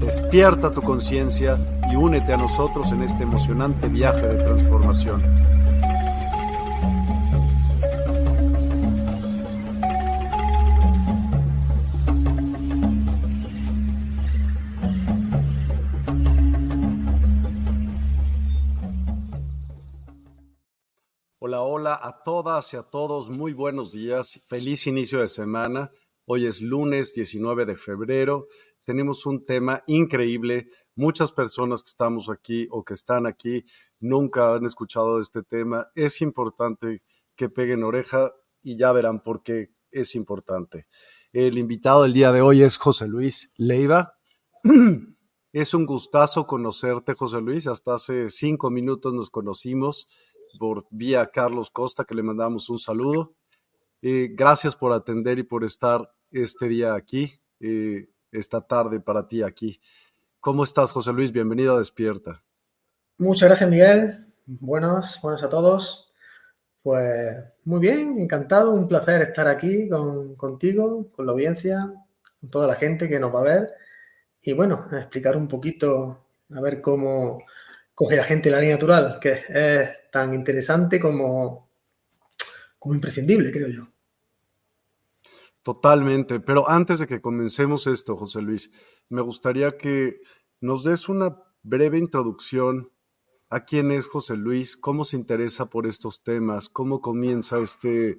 Despierta tu conciencia y únete a nosotros en este emocionante viaje de transformación. Hola, hola a todas y a todos, muy buenos días, feliz inicio de semana. Hoy es lunes 19 de febrero, tenemos un tema increíble. Muchas personas que estamos aquí o que están aquí nunca han escuchado de este tema. Es importante que peguen oreja y ya verán por qué es importante. El invitado del día de hoy es José Luis Leiva. Es un gustazo conocerte, José Luis. Hasta hace cinco minutos nos conocimos por vía Carlos Costa, que le mandamos un saludo. Eh, gracias por atender y por estar este día aquí, eh, esta tarde para ti aquí. ¿Cómo estás, José Luis? Bienvenido a Despierta. Muchas gracias, Miguel. Buenos, buenos a todos. Pues muy bien, encantado, un placer estar aquí con, contigo, con la audiencia, con toda la gente que nos va a ver. Y bueno, explicar un poquito, a ver cómo, coge la gente la línea natural, que es tan interesante como, como imprescindible, creo yo. Totalmente, pero antes de que comencemos esto, José Luis, me gustaría que nos des una breve introducción a quién es José Luis, cómo se interesa por estos temas, cómo comienza este,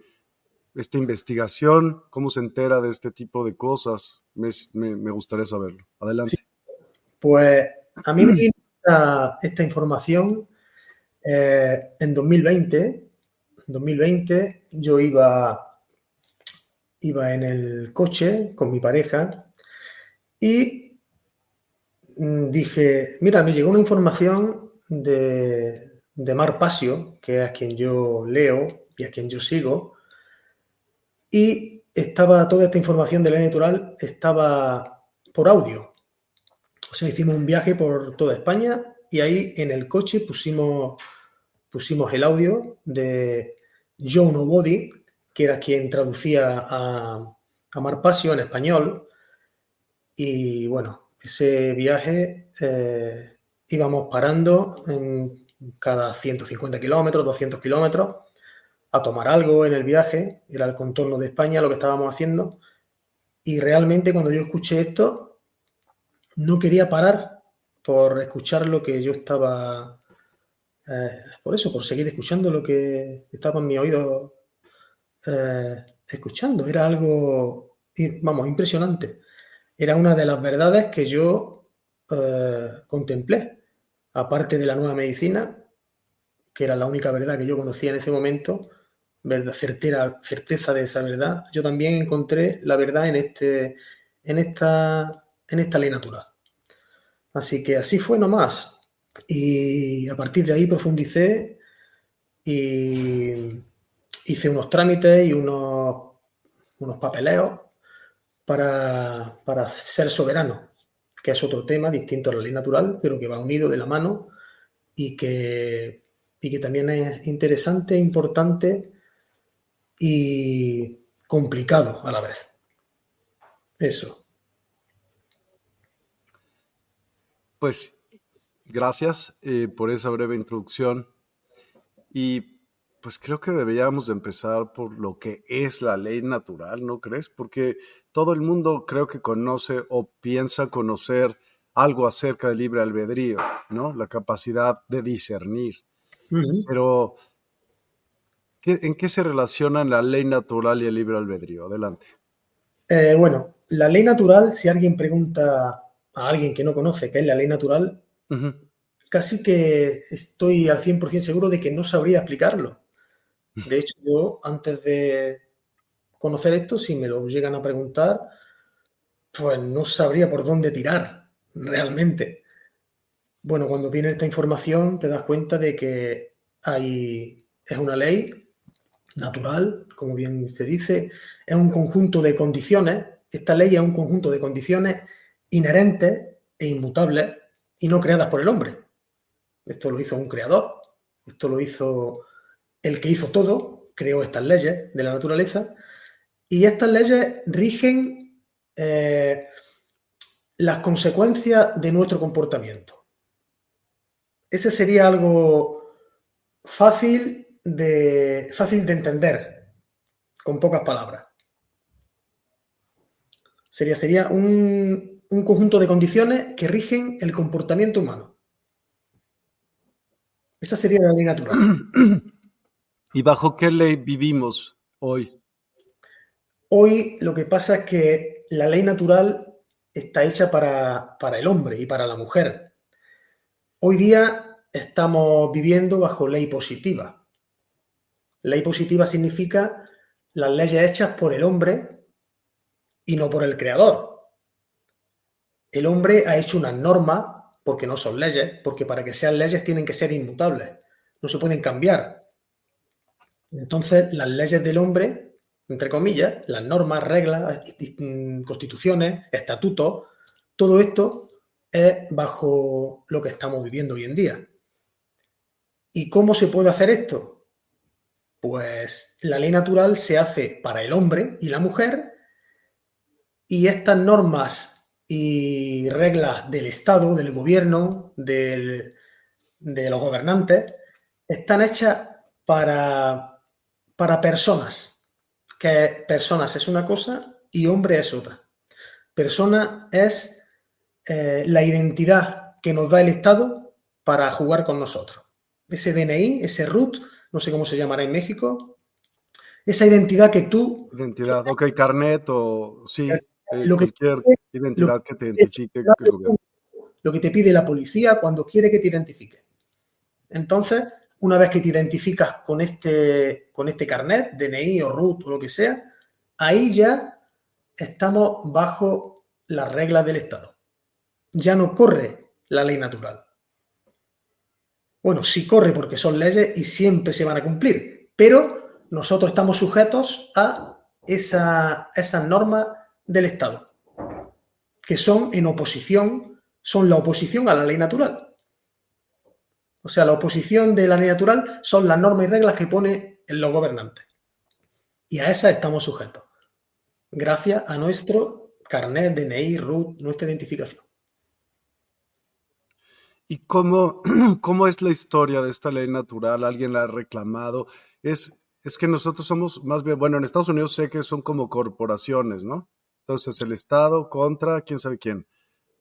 esta investigación, cómo se entera de este tipo de cosas. Me, gustaría saberlo. Adelante. Pues a mí me esta, información eh, en 2020. 2020 yo iba, iba en el coche con mi pareja y mm, dije, mira, me llegó una información de, de Mar Pasio, que es a quien yo leo y a quien yo sigo, y estaba toda esta información de la natural estaba por audio. O sea, hicimos un viaje por toda España y ahí en el coche pusimos, pusimos el audio de Joe Nobody, era quien traducía a, a Marpasio en español. Y bueno, ese viaje eh, íbamos parando en cada 150 kilómetros, 200 kilómetros, a tomar algo en el viaje. Era el contorno de España lo que estábamos haciendo. Y realmente cuando yo escuché esto, no quería parar por escuchar lo que yo estaba, eh, por eso, por seguir escuchando lo que estaba en mi oído eh, escuchando. Era algo, vamos, impresionante. Era una de las verdades que yo eh, contemplé, aparte de la nueva medicina, que era la única verdad que yo conocía en ese momento, verdad, certera, certeza de esa verdad, yo también encontré la verdad en, este, en, esta, en esta ley natural. Así que así fue nomás. Y a partir de ahí profundicé y hice unos trámites y unos, unos papeleos para, para ser soberano, que es otro tema distinto a la ley natural, pero que va unido de la mano y que, y que también es interesante, importante y complicado a la vez. Eso. Pues gracias eh, por esa breve introducción. Y pues creo que deberíamos de empezar por lo que es la ley natural, ¿no crees? Porque todo el mundo creo que conoce o piensa conocer algo acerca del libre albedrío, ¿no? La capacidad de discernir. Pero, ¿en qué se relacionan la ley natural y el libre albedrío? Adelante. Eh, bueno, la ley natural, si alguien pregunta a alguien que no conoce qué es la ley natural, casi que estoy al 100% seguro de que no sabría explicarlo. De hecho, yo antes de conocer esto, si me lo llegan a preguntar, pues no sabría por dónde tirar realmente. Bueno, cuando viene esta información te das cuenta de que hay, es una ley natural, como bien se dice, es un conjunto de condiciones, esta ley es un conjunto de condiciones inherentes e inmutables y no creadas por el hombre. Esto lo hizo un creador, esto lo hizo el que hizo todo, creó estas leyes de la naturaleza y estas leyes rigen eh, las consecuencias de nuestro comportamiento. Ese sería algo fácil de, fácil de entender, con pocas palabras. Sería, sería un, un conjunto de condiciones que rigen el comportamiento humano. Esa sería la ley natural. ¿Y bajo qué ley vivimos hoy? Hoy lo que pasa es que la ley natural está hecha para, el hombre y para la mujer. Hoy día estamos viviendo bajo ley positiva. Ley positiva significa las leyes hechas por el hombre y no por el creador. El hombre ha hecho unas normas, porque no son leyes, porque para que sean leyes tienen que ser inmutables, no se pueden cambiar. Entonces, las leyes del hombre entre comillas, las normas, reglas, constituciones, estatutos, todo esto es bajo lo que estamos viviendo hoy en día. ¿Y cómo se puede hacer esto? Pues la ley natural se hace para el hombre y la mujer y estas normas y reglas del Estado, del gobierno, de los gobernantes, están hechas para, para personas, que personas es una cosa y hombre es otra. Persona es eh, la identidad que nos da el Estado para jugar con nosotros. Ese DNI, ese RUT, no sé cómo se llamará en México, esa identidad que tú... Identidad, ok, carnet o sí, eh, lo que, cualquier identidad que te identifique. lo que te pide la policía cuando quiere que te identifique. Entonces, una vez que te identificas con este, con este carnet, DNI o RUT o lo que sea, ahí ya estamos bajo las reglas del Estado. Ya no corre la ley natural. Bueno, sí corre porque son leyes y siempre se van a cumplir, pero nosotros estamos sujetos a esa, esas normas del Estado, que son en oposición, son la oposición a la ley natural. O sea, la oposición de la ley natural son las normas y reglas que pone los gobernantes. Y a esas estamos sujetos. Gracias a nuestro carnet, DNI, RUT, nuestra identificación. ¿Y cómo, cómo es la historia de esta ley natural? ¿Alguien la ha reclamado? Es, es que nosotros somos más bien, bueno, en Estados Unidos sé que son como corporaciones, ¿no? Entonces el Estado contra quién sabe quién.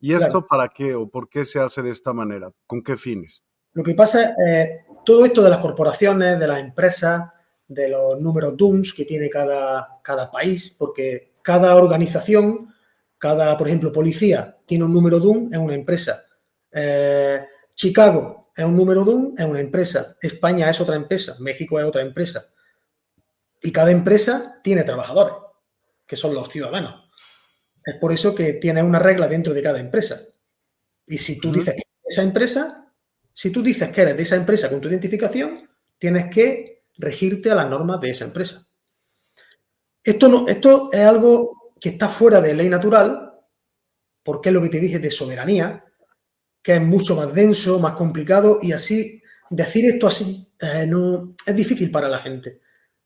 ¿Y esto para qué o por qué se hace de esta manera? ¿Con qué fines? Lo que pasa es eh, todo esto de las corporaciones, de las empresas, de los números DUNS que tiene cada, cada país, porque cada organización, cada, por ejemplo, policía tiene un número DUN, es una empresa. Eh, Chicago es un número DUN, es una empresa. España es otra empresa. México es otra empresa. Y cada empresa tiene trabajadores, que son los ciudadanos. Es por eso que tiene una regla dentro de cada empresa. Y si tú dices que esa empresa, si tú dices que eres de esa empresa con tu identificación, tienes que regirte a las normas de esa empresa. Esto, no, esto es algo que está fuera de ley natural, porque es lo que te dije de soberanía, que es mucho más denso, más complicado, y así, decir esto así, eh, no, es difícil para la gente.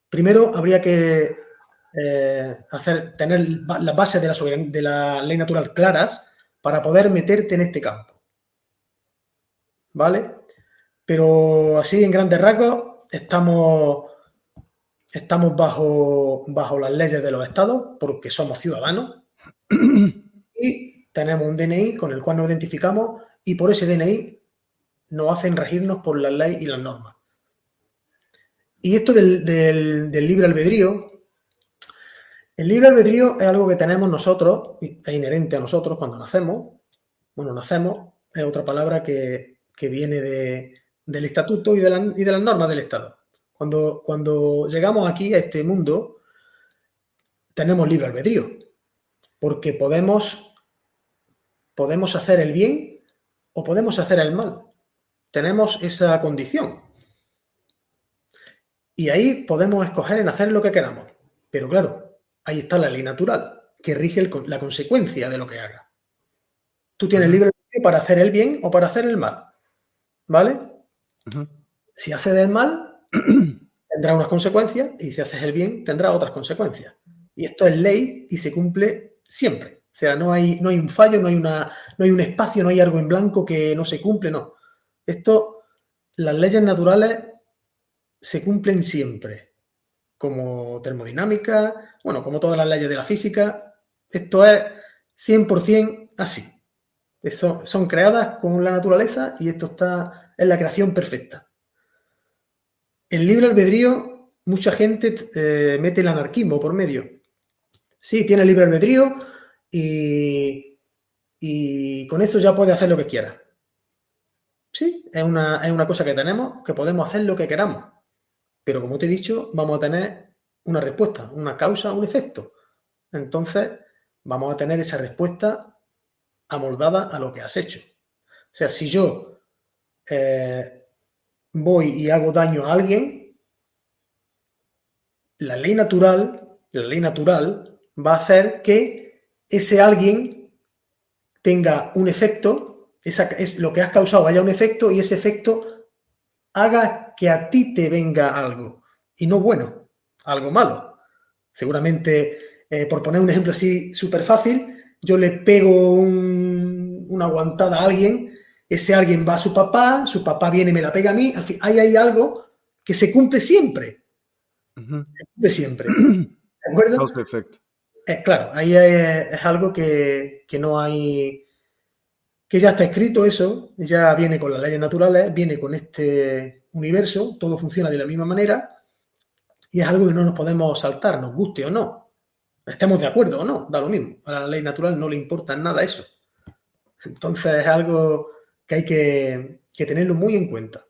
Primero habría que eh, hacer, tener las bases de la, de la ley natural claras para poder meterte en este campo. ¿Vale? Pero así en grandes rasgos estamos, estamos bajo, bajo las leyes de los estados porque somos ciudadanos y tenemos un DNI con el cual nos identificamos y por ese DNI nos hacen regirnos por las leyes y las normas. Y esto del, del libre albedrío, el libre albedrío es algo que tenemos nosotros, es inherente a nosotros cuando nacemos. Bueno, nacemos es otra palabra que, viene del estatuto y de, las normas del Estado. Cuando, cuando llegamos aquí a este mundo, tenemos libre albedrío, porque podemos, podemos hacer el bien o podemos hacer el mal. Tenemos esa condición. Y ahí podemos escoger en hacer lo que queramos. Pero claro, ahí está la ley natural, que rige la consecuencia de lo que haga. Tú tienes libre albedrío para hacer el bien o para hacer el mal. ¿Vale? Si haces el mal, tendrá unas consecuencias y si haces el bien, tendrá otras consecuencias. Y esto es ley y se cumple siempre. O sea, no hay, no hay un fallo, no hay, una, no hay un espacio, no hay algo en blanco que no se cumple, no. Esto, las leyes naturales se cumplen siempre como termodinámica, bueno, como todas las leyes de la física, esto es 100% así. Son creadas con la naturaleza y esto está en la creación perfecta. El libre albedrío, mucha gente eh, mete el anarquismo por medio. Sí, tiene libre albedrío y, y con eso ya puede hacer lo que quiera. Sí, es una, es una cosa que tenemos, que podemos hacer lo que queramos. Pero como te he dicho, vamos a tener una respuesta, una causa, un efecto. Entonces, vamos a tener esa respuesta amoldada a lo que has hecho. O sea, si yo eh, voy y hago daño a alguien, la ley natural, la ley natural va a hacer que ese alguien tenga un efecto, es lo que has causado haya un efecto y ese efecto haga que a ti te venga algo, y no bueno, algo malo. Seguramente, eh, por poner un ejemplo así súper fácil, yo le pego una aguantada a alguien, ese alguien va a su papá, su papá viene y me la pega a mí, al fin, ahí hay algo que se cumple siempre. Se cumple siempre. ¿De acuerdo? Perfecto. Eh, claro, ahí es, algo que, que, no hay, que ya está escrito eso, ya viene con las leyes naturales, viene con este universo, todo funciona de la misma manera y es algo que no nos podemos saltar, nos guste o no. Estemos de acuerdo o no, da lo mismo. A la ley natural no le importa nada eso. Entonces es algo que hay que, que tenerlo muy en cuenta.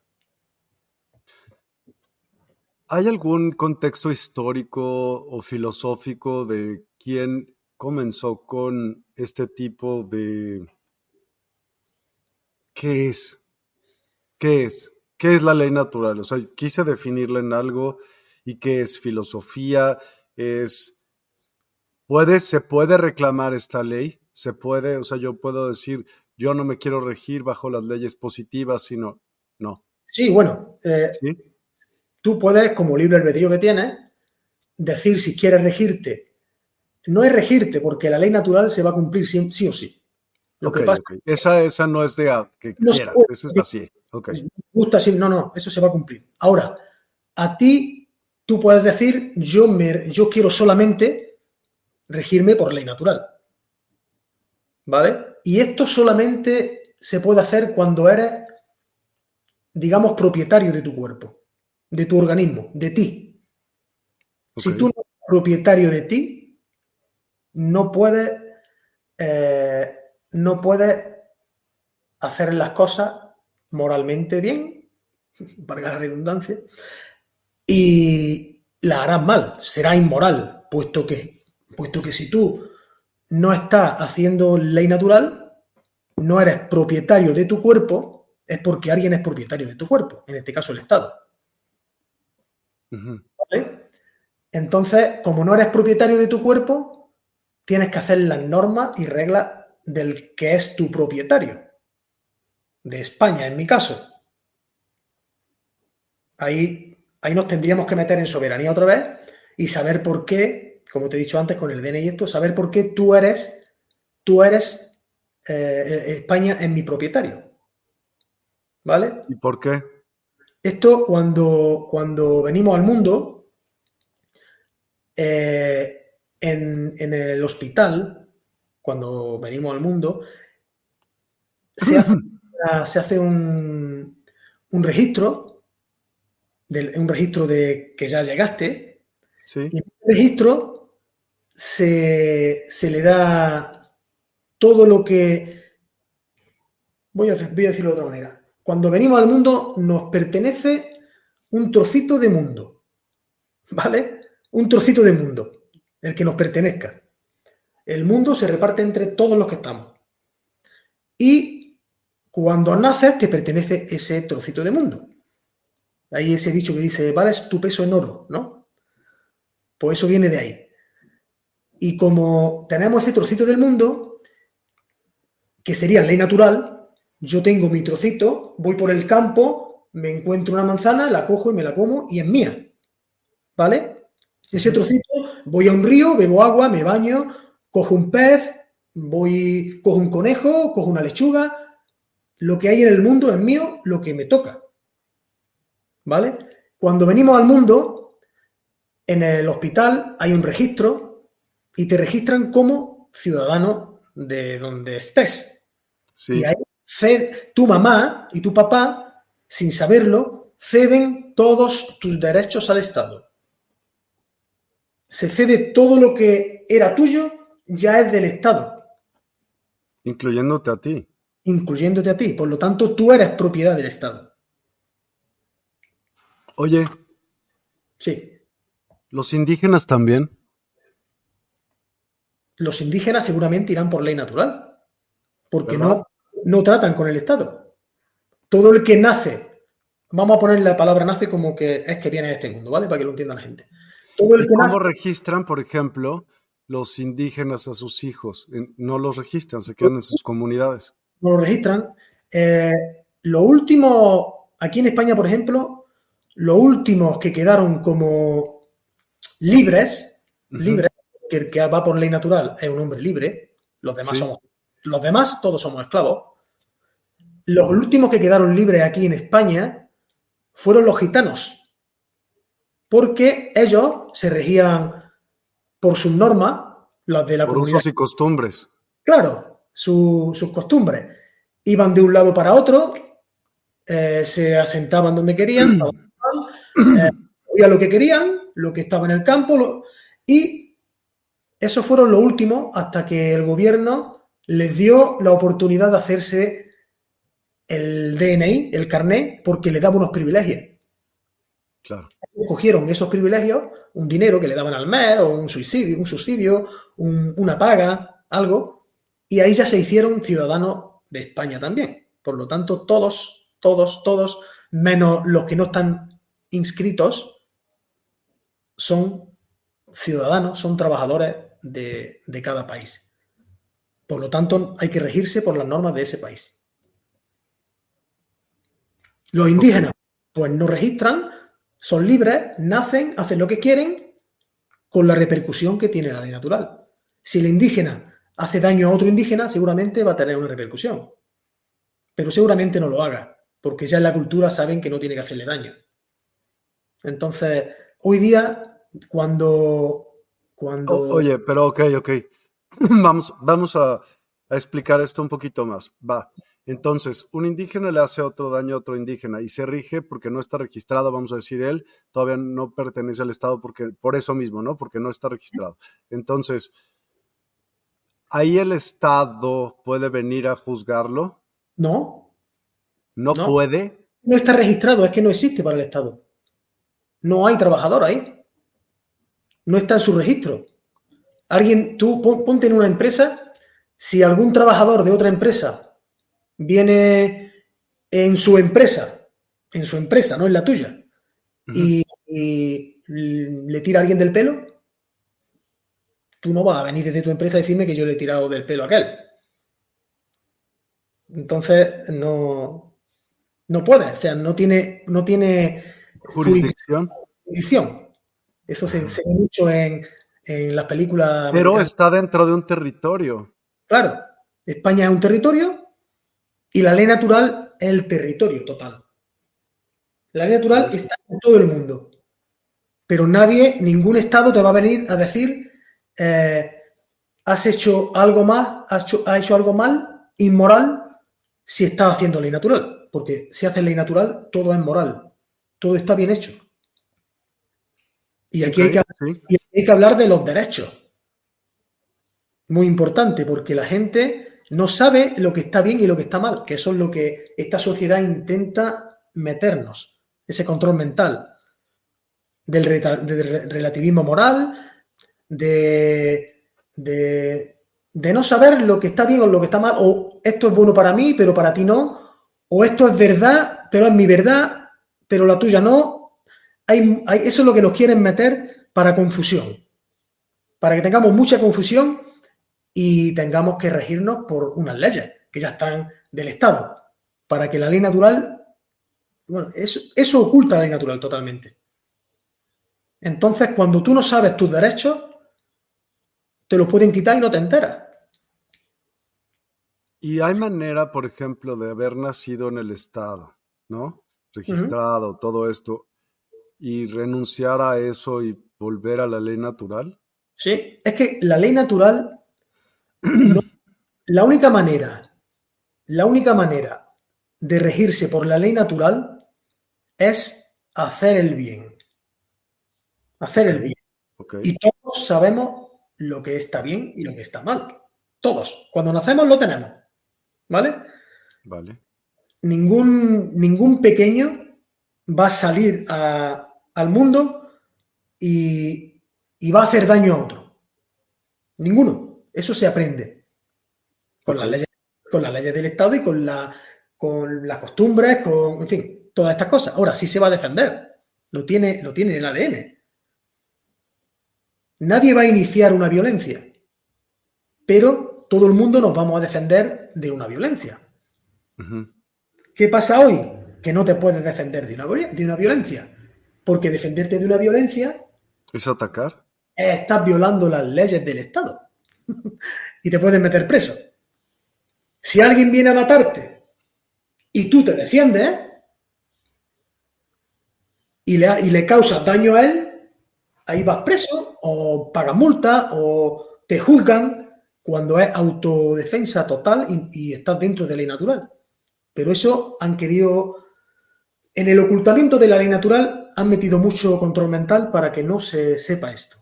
¿Hay algún contexto histórico o filosófico de quién comenzó con este tipo de... ¿Qué es? ¿Qué es? ¿Qué es la ley natural? O sea, quise definirla en algo y qué es filosofía, es... ¿Puede, ¿Se puede reclamar esta ley? ¿Se puede? O sea, yo puedo decir, yo no me quiero regir bajo las leyes positivas, sino... No. Sí, bueno. Eh, tú puedes, como libre albedrío que tienes, decir si quieres regirte. No es regirte, porque la ley natural se va a cumplir sí, sí o sí. Lo que pasa, Esa, esa no es de que quiera, esa es así. Okay. gusta no, no, eso se va a cumplir. Ahora, a ti, tú puedes decir, yo, me, yo quiero solamente regirme por ley natural. ¿Vale? Y esto solamente se puede hacer cuando eres, digamos, propietario de tu cuerpo, de tu organismo, de ti. Si tú no eres propietario de ti, no puedes, eh, no puedes hacer las cosas moralmente bien, para la redundancia, y, la harás mal, será inmoral, puesto que, puesto que si tú no estás haciendo ley natural, no eres propietario de tu cuerpo, es porque alguien es propietario de tu cuerpo, en este caso el Estado. Entonces, como no eres propietario de tu cuerpo, tienes que hacer las normas y reglas del que es tu propietario. De España, en mi caso. Ahí, ahí nos tendríamos que meter en soberanía otra vez y saber por qué, como te he dicho antes con el DNI y esto, saber por qué tú eres, tú eres, eh, España es mi propietario. ¿Vale? ¿Y por qué? Esto cuando, cuando venimos al mundo, eh, en, el hospital, cuando venimos al mundo, se hace, un, registro, un registro de que ya llegaste, y en el registro se, le da todo lo que... Voy a, voy decirlo de otra manera. Cuando venimos al mundo nos pertenece un trocito de mundo, ¿vale? Un trocito de mundo el que nos pertenezca. El mundo se reparte entre todos los que estamos. Y cuando naces, te pertenece ese trocito de mundo. Hay ese dicho que dice, vales tu peso en oro, ¿no? Pues eso viene de ahí. Y como tenemos ese trocito del mundo, que sería ley natural, yo tengo mi trocito, voy por el campo, me encuentro una manzana, la cojo y me la como y es mía. ¿Vale? Ese trocito, voy a un río, bebo agua, me baño, cojo un pez, voy, cojo un conejo, cojo una lechuga. Lo que hay en el mundo es mío, lo que me toca. ¿Vale? Cuando venimos al mundo, en el hospital hay un registro y te registran como ciudadano de donde estés. Y ahí tu mamá y tu papá, sin saberlo, ceden todos tus derechos al Estado se cede todo lo que era tuyo, ya es del Estado. Incluyéndote a ti. Incluyéndote a ti. Por lo tanto, tú eres propiedad del Estado. Oye. Sí. ¿Los indígenas también? Los indígenas seguramente irán por ley natural. Porque no, no tratan con el Estado. Todo el que nace, vamos a poner la palabra nace como que es que viene de este mundo, ¿vale? Para que lo entienda la gente. ¿Cómo registran, por ejemplo, los indígenas a sus hijos? No los registran, se quedan en sus comunidades. No los registran. Eh, lo último, aquí en España, por ejemplo, los últimos que quedaron como libres, libres, que el que va por ley natural es un hombre libre, los demás somos, los demás todos somos esclavos. Los últimos que quedaron libres aquí en España fueron los gitanos porque ellos se regían por sus normas, las de la por usos y costumbres. Claro, sus costumbres. Iban de un lado para otro, eh, se asentaban donde querían, eh, lo que querían, lo que estaba en el campo, y esos fueron los últimos hasta que el gobierno les dio la oportunidad de hacerse el DNI, el carné, porque le daba unos privilegios. Claro. Cogieron esos privilegios, un dinero que le daban al mes, o un subsidio, un subsidio, una paga, algo, y ahí ya se hicieron ciudadanos de España también. Por lo tanto, todos, todos, todos, menos los que no están inscritos, son ciudadanos, son trabajadores de, de cada país. Por lo tanto, hay que regirse por las normas de ese país. Los indígenas, pues no registran, son libres, nacen, hacen lo que quieren con la repercusión que tiene la ley natural. Si el indígena hace daño a otro indígena, seguramente va a tener una repercusión. Pero seguramente no lo haga, porque ya en la cultura saben que no tiene que hacerle daño. Entonces, hoy día, cuando... cuando... oye, pero ok, ok. vamos, vamos a, a explicar esto un poquito más. Va. Entonces, un indígena le hace otro daño a otro indígena y se rige porque no está registrado, vamos a decir él, todavía no pertenece al Estado porque, por eso mismo, ¿no? Porque no está registrado. Entonces, ¿ahí el Estado puede venir a juzgarlo? No. ¿No, puede? No está registrado, es que no existe para el Estado. No hay trabajador ahí. No está en su registro. Alguien, tú ponte en una empresa, si algún trabajador de otra empresa viene en su empresa, en su empresa, no en la tuya, y, le tira a alguien del pelo, tú no vas a venir desde tu empresa a decirme que yo le he tirado del pelo a aquel. Entonces, no, no puede, o sea, no tiene, no tiene jurisdicción. Eso se, ve mucho en, las películas. Pero está dentro de un territorio. Claro, España es un territorio y la ley natural es el territorio total. La ley natural está en todo el mundo. Pero nadie, ningún Estado te va a venir a decir, eh, has hecho algo más, has hecho, hecho algo mal, inmoral, si estás haciendo ley natural. Porque si haces ley natural, todo es moral. Todo está bien hecho. Y aquí, hay, que, hablar de los derechos. Muy importante, porque la gente no sabe lo que está bien y lo que está mal, que eso es lo que esta sociedad intenta meternos, ese control mental del, relativismo moral, de, de, de, no saber lo que está bien o lo que está mal, o esto es bueno para mí, pero para ti no, o esto es verdad, pero es mi verdad, pero la tuya no, eso es lo que nos quieren meter para confusión, para que tengamos mucha confusión y tengamos que regirnos por unas leyes que ya están del Estado, para que la ley natural, bueno, eso, eso oculta la ley natural totalmente. Entonces, cuando tú no sabes tus derechos, te los pueden quitar y no te enteras. Y hay manera, por ejemplo, de haber nacido en el Estado, ¿no? Registrado, todo esto, y renunciar a eso y volver a la ley natural? Sí, es que la ley natural, la única manera, la única manera de regirse por la ley natural es hacer el bien. Hacer el bien. Y todos sabemos lo que está bien y lo que está mal. Todos. Cuando nacemos lo tenemos. ¿Vale? Vale. Ningún, ningún pequeño va a salir al mundo y, va a hacer daño a otro. Ninguno. Eso se aprende. Con, las, leyes, con las leyes del Estado y con, la, con las costumbres, con, en fin, todas estas cosas. Ahora sí se va a defender. Lo tiene, lo tiene en el ADN. Nadie va a iniciar una violencia, pero todo el mundo nos vamos a defender de una violencia. ¿Qué pasa hoy? Que no te puedes defender de una, de una violencia. Porque defenderte de una violencia... Es atacar. Estás violando las leyes del Estado. y te pueden meter preso. Si alguien viene a matarte y tú te defiendes y le, y le causas daño a él, ahí vas preso o pagas multa o te juzgan cuando es autodefensa total y, y estás dentro de ley natural. Pero eso han querido en el ocultamiento de la ley natural han metido mucho control mental para que no se sepa esto.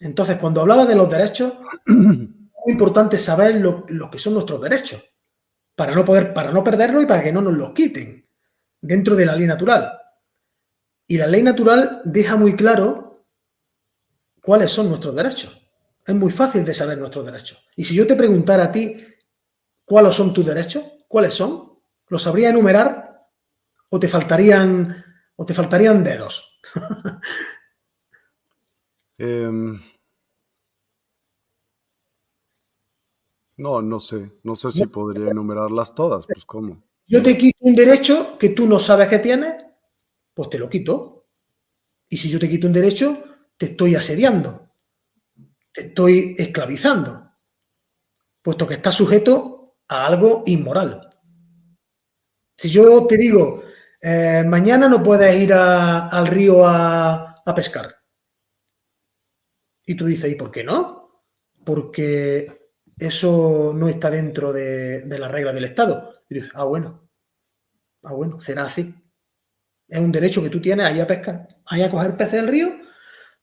Entonces, cuando hablaba de los derechos, es muy importante saber lo, que son nuestros derechos, para no poder, para no perderlo y para que no nos los quiten dentro de la ley natural. Y la ley natural deja muy claro cuáles son nuestros derechos. Es muy fácil de saber nuestros derechos. Y si yo te preguntara a ti cuáles son tus derechos, ¿cuáles son? ¿Los sabría enumerar? O te faltarían, o te faltarían dedos? Em, no, no sé. No sé si podría enumerarlas todas. Pues cómo. Yo te quito un derecho que tú no sabes que tienes, pues te lo quito. Y si yo te quito un derecho, te estoy asediando. Te estoy esclavizando. Puesto que estás sujeto a algo inmoral. Si yo te digo, eh, mañana no puedes ir al río a, pescar. Y tú dices, ¿y por qué no? Porque eso no está dentro de, la regla del Estado. Y dices, ah, bueno, ah, bueno, será así. Es un derecho que tú tienes ahí a pescar, ahí a coger peces del río,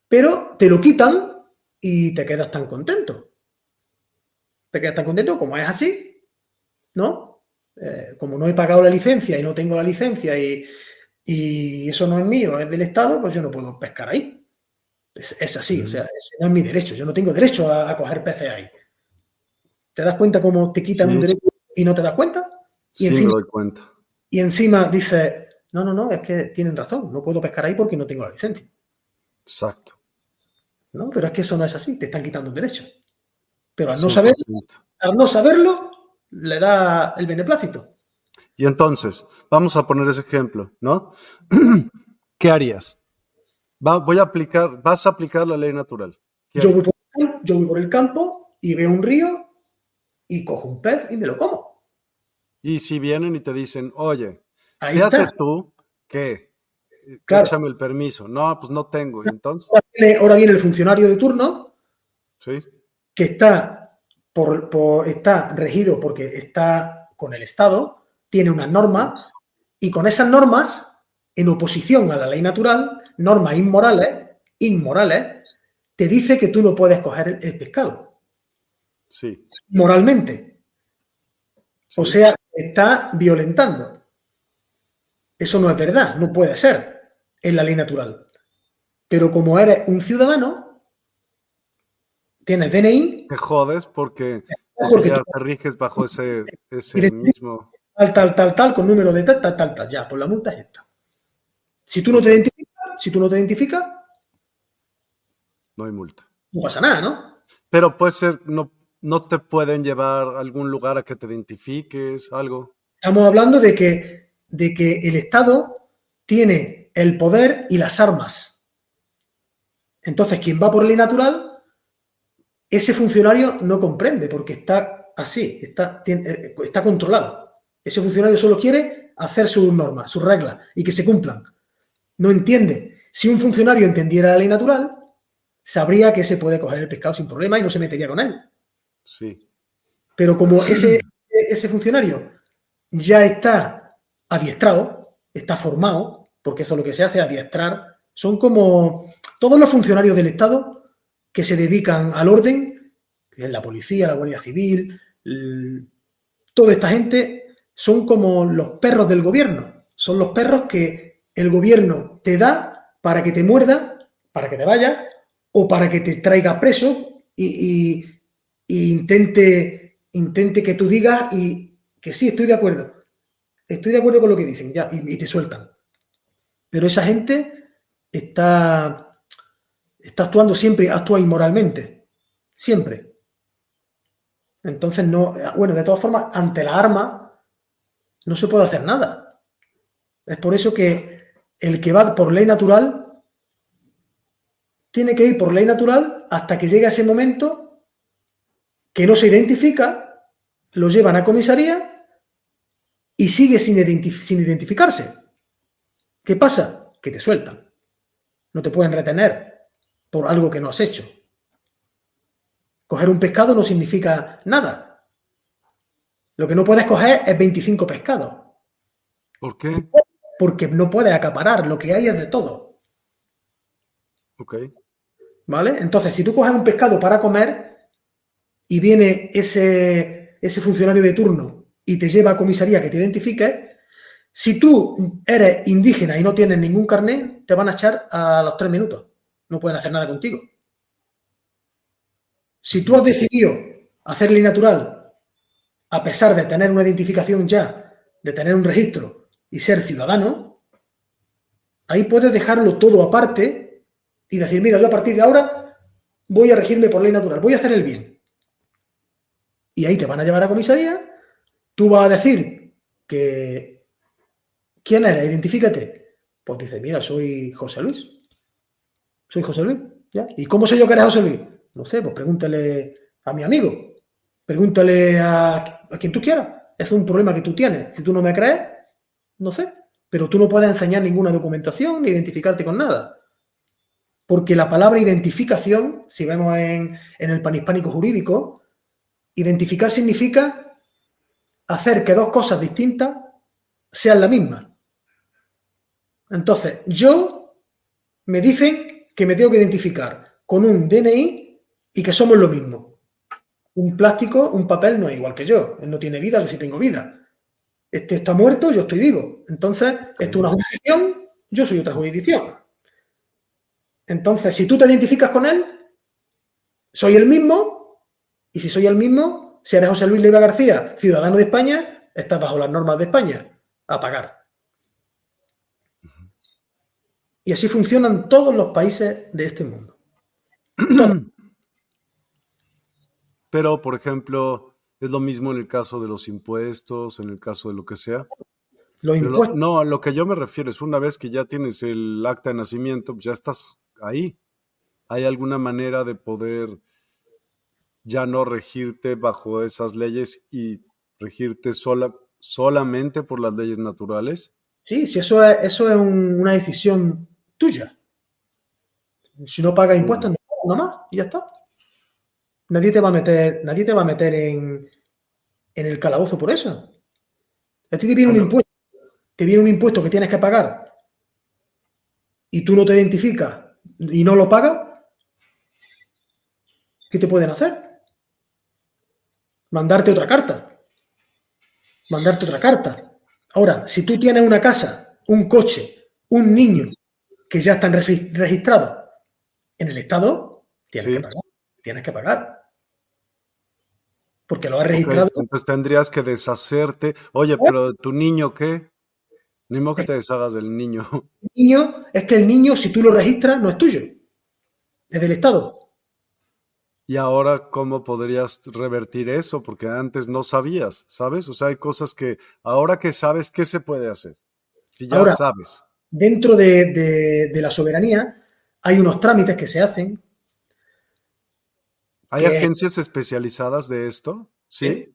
pero te lo quitan y te quedas tan contento. Te quedas tan contento como es así, ¿no? Eh, como no he pagado la licencia y no tengo la licencia y, eso no es mío, es del Estado, pues yo no puedo pescar ahí. Es, así, o sea, ese no es mi derecho. Yo no tengo derecho a, coger peces ahí. ¿Te das cuenta cómo te quitan un derecho y no te das cuenta? Y sí, me doy cuenta. Y encima dice, no, no, no, es que tienen razón, no puedo pescar ahí porque no tengo la licencia. Exacto. ¿No? Pero es que eso no es así, te están quitando un derecho. Pero al no, saber, al no saberlo, le da el beneplácito. Y entonces, vamos a poner ese ejemplo, ¿no? ¿Qué harías? voy a aplicar, vas a aplicar la ley natural. Yo voy, por, el campo y veo un río y cojo un pez y me lo como. Y si vienen y te dicen, oye, fíjate tú que claro. échame el permiso. No, pues no tengo. entonces? Ahora viene, el funcionario de turno que está, por, está regido porque está con el Estado, tiene unas normas y con esas normas, en oposición a la ley natural, normas inmorales, inmorales, te dice que tú no puedes coger el, pescado. Sí. Moralmente. O sea, está violentando. Eso no es verdad, no puede ser en la ley natural. Pero como eres un ciudadano, tienes DNI. Te jodes porque, ya te riges bajo ese, ese mismo. Tal, tal, tal, tal, con número de tal, tal, tal, tal. Ya, pues la multa es esta. Si tú no te identificas, si tú no te identificas, no hay multa. No pasa nada, ¿no? Pero puede ser, no, no te pueden llevar a algún lugar a que te identifiques, algo. Estamos hablando de que, de que el Estado tiene el poder y las armas. Entonces, quien va por ley natural, ese funcionario no comprende porque está así, está, eh, está controlado. Ese funcionario solo quiere hacer sus normas, sus reglas y que se cumplan no entiende. Si un funcionario entendiera la ley natural, sabría que se puede coger el pescado sin problema y no se metería con él. Sí. Pero como ese, ese funcionario ya está adiestrado, está formado, porque eso es lo que se hace, adiestrar, son como todos los funcionarios del Estado que se dedican al orden, que es la policía, la Guardia Civil, toda esta gente son como los perros del gobierno, son los perros que el gobierno te da para que te muerda, para que te vaya, o para que te traiga preso y, intente, intente que tú digas y que sí, estoy de acuerdo. Estoy de acuerdo con lo que dicen, ya, y, te sueltan. Pero esa gente está, está actuando siempre, actúa inmoralmente. Siempre. Entonces, no, bueno, de todas formas, ante la arma no se puede hacer nada. Es por eso que el que va por ley natural tiene que ir por ley natural hasta que llegue ese momento que no se identifica, lo llevan a comisaría y sigue sin, sin identificarse. ¿Qué pasa? Que te sueltan. No te pueden retener por algo que no has hecho. Coger un pescado no significa nada. Lo que no puedes coger es 25 pescados. ¿Por qué? porque no puedes acaparar, lo que hay es de todo. Ok. ¿Vale? Entonces, si tú coges un pescado para comer y viene ese, ese funcionario de turno y te lleva a comisaría que te identifique, si tú eres indígena y no tienes ningún carnet, te van a echar a los tres minutos. No pueden hacer nada contigo. Si tú has decidido hacer ley natural, a pesar de tener una identificación ya, de tener un registro, y ser ciudadano, ahí puedes dejarlo todo aparte y decir, mira, yo a partir de ahora voy a regirme por ley natural, voy a hacer el bien. Y ahí te van a llevar a comisaría, tú vas a decir que... ¿Quién eres? Identifícate. Pues dice, mira, soy José Luis. Soy José Luis. ¿Y cómo sé yo que eres José Luis? No sé, pues pregúntale a mi amigo. Pregúntale a, quien tú quieras. Es un problema que tú tienes. Si tú no me crees, no sé, pero tú no puedes enseñar ninguna documentación ni identificarte con nada. Porque la palabra identificación, si vemos en, el panhispánico jurídico, identificar significa hacer que dos cosas distintas sean la misma. Entonces, yo me dicen que me tengo que identificar con un DNI y que somos lo mismo. Un plástico, un papel no es igual que yo. Él no tiene vida, yo sí tengo vida. Este está muerto, yo estoy vivo. Entonces, esto es una jurisdicción, yo soy otra jurisdicción. Entonces, si tú te identificas con él, soy el mismo, y si soy el mismo, si eres José Luis Leiva García, ciudadano de España, estás bajo las normas de España, a pagar. Y así funcionan todos los países de este mundo. Pero, por ejemplo, es lo mismo en el caso de los impuestos, en el caso de lo que sea. Los impuestos. no, a lo que yo me refiero es una vez que ya tienes el acta de nacimiento, ya estás ahí. ¿Hay alguna manera de poder ya no regirte bajo esas leyes y regirte sola, solamente por las leyes naturales? Sí, si eso es, eso es una decisión tuya. Si no pagas impuestos, no más y ya está. Nadie te va a meter, nadie te va a meter en, en el calabozo por eso. A ti te viene un impuesto, te viene un impuesto que tienes que pagar y tú no te identificas y no lo pagas, ¿qué te pueden hacer? Mandarte otra carta. Mandarte otra carta. Ahora, si tú tienes una casa, un coche, un niño que ya están registrados en el Estado, tienes que pagar. Tienes que pagar porque lo has registrado. entonces tendrías que deshacerte. Oye, ¿Eh? pero tu niño, ¿qué? Ni modo que te deshagas del niño. El niño, es que el niño, si tú lo registras, no es tuyo. Es del Estado. Y ahora, ¿cómo podrías revertir eso? Porque antes no sabías, ¿sabes? O sea, hay cosas que ahora que sabes, ¿qué se puede hacer? Si ya sabes. Dentro de, la soberanía hay unos trámites que se hacen ¿Hay agencias especializadas de esto? Sí.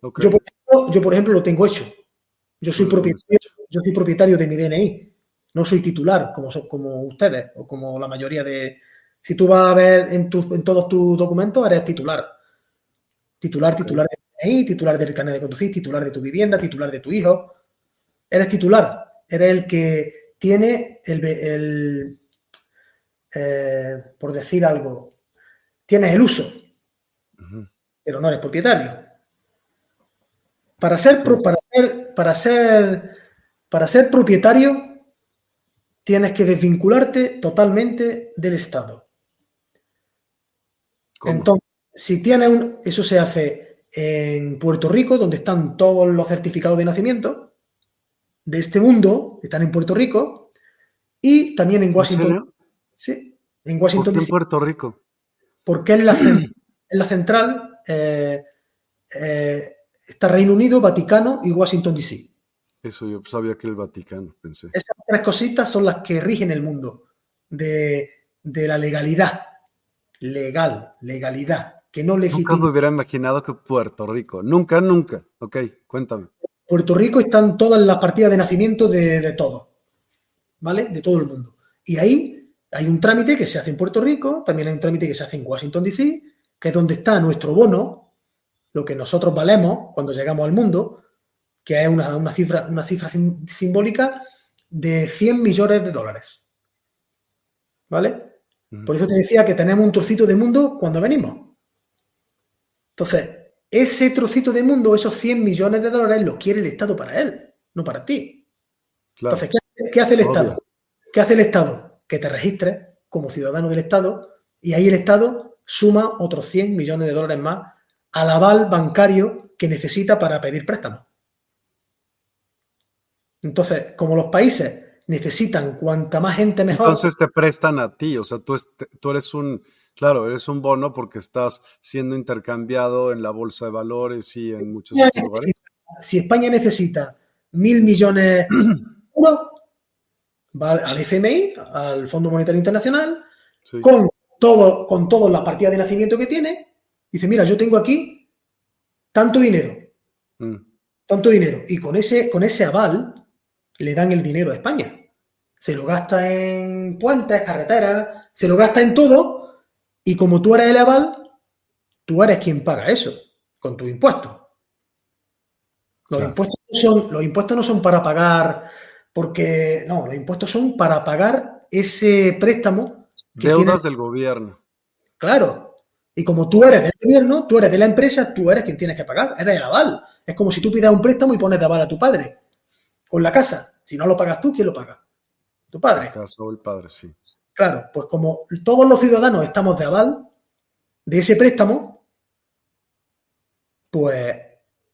Yo, por ejemplo, lo tengo hecho. Yo soy, propietario, yo soy propietario de mi DNI. No soy titular, como, como ustedes, o como la mayoría de. Si tú vas a ver en, en todos tus documentos, eres titular. Titular, titular de DNI, titular del carnet de conducir, titular de tu vivienda, titular de tu hijo. Eres titular. Eres el que tiene el, eh, por decir algo, tienes el uso, pero no eres propietario. Para ser, para ser, para ser, para ser propietario, tienes que desvincularte totalmente del Estado. Entonces, si tienes un. Eso se hace en Puerto Rico, donde están todos los certificados de nacimiento de este mundo, están en Puerto Rico, y también en Washington. Sí, en Washington DC. En Puerto Rico porque en la, la central eh, eh, está Reino Unido, Vaticano y Washington DC. Eso yo sabía que el Vaticano, pensé. Esas tres cositas son las que rigen el mundo de, la legalidad. Legal, legalidad, que no legítima. Nunca me hubiera imaginado que Puerto Rico. Nunca, nunca. Ok, cuéntame. Puerto Rico están todas las partidas de nacimiento de, de todo. ¿Vale? De todo el mundo. Y ahí hay un trámite que se hace en Puerto Rico, también hay un trámite que se hace en Washington, D.C., que es donde está nuestro bono, lo que nosotros valemos cuando llegamos al mundo, que es una, cifra, una cifra simbólica de 100 millones de dólares. ¿Vale? Por eso te decía que tenemos un trocito de mundo cuando venimos. Entonces, ese trocito de mundo, esos 100 millones de dólares, lo quiere el Estado para él, no para ti. Entonces, ¿qué, hace el Estado? ¿Qué hace el Estado? que te registres como ciudadano del Estado y ahí el Estado suma otros 100 millones de dólares más al aval bancario que necesita para pedir préstamos. Entonces, como los países necesitan cuanta más gente mejor. Entonces te prestan a ti, o sea, tú, tú eres un, claro, eres un bono porque estás siendo intercambiado en la bolsa de valores y en muchos otros lugares. Si España necesita mil millones va al FMI, al Fondo Monetario Internacional, con, todo, con todas las partidas de nacimiento que tiene, dice, mira, yo tengo aquí tanto dinero, mm. tanto dinero, y con ese, con ese aval le dan el dinero a España. Se lo gasta en puentes, carreteras, se lo gasta en todo, y como tú eres el aval, tú eres quien paga eso, con tus impuestos. Los, impuestos son, los impuestos no son para pagar porque no, los impuestos son para pagar ese préstamo. Deudas del gobierno. Claro. Y como tú eres del gobierno, tú eres de la empresa, tú eres quien tienes que pagar, eres el aval. Es como si tú pidas un préstamo y pones de aval a tu padre con la casa. Si no lo pagas tú, ¿quién lo paga? Tu padre. La casa o el padre, sí. Claro, pues como todos los ciudadanos estamos de aval de ese préstamo, pues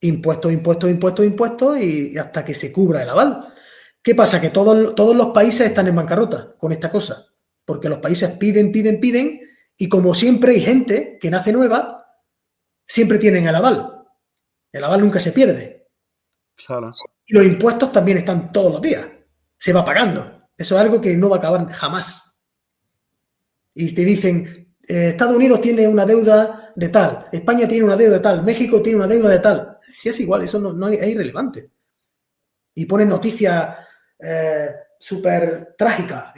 impuestos, impuestos, impuestos, impuestos y hasta que se cubra el aval. ¿Qué pasa? Que todos, todos los países están en bancarrota con esta cosa, porque los países piden, piden, piden y como siempre hay gente que nace nueva, siempre tienen el aval. El aval nunca se pierde. Claro. Y los impuestos también están todos los días. Se va pagando. Eso es algo que no va a acabar jamás. Y te dicen, eh, Estados Unidos tiene una deuda de tal, España tiene una deuda de tal, México tiene una deuda de tal. Si es igual, eso no, es irrelevante. Y ponen noticias eh, súper trágicas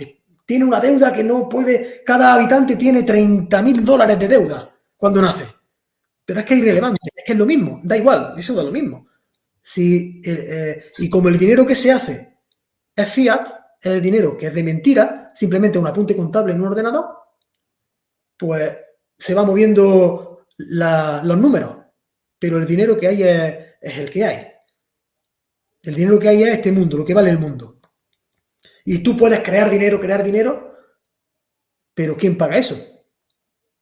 tiene una deuda que no puede, cada habitante tiene 30 mil dólares de deuda cuando nace. Pero es que es irrelevante, es que es lo mismo, da igual, eso da lo mismo. Si, eh, y como el dinero que se hace es fiat, el dinero que es de mentira, simplemente un apunte contable en un ordenador, pues se va moviendo los números, pero el dinero que hay es, es el que hay. El dinero que hay es este mundo, lo que vale el mundo. Y tú puedes crear dinero, crear dinero, pero ¿quién paga eso?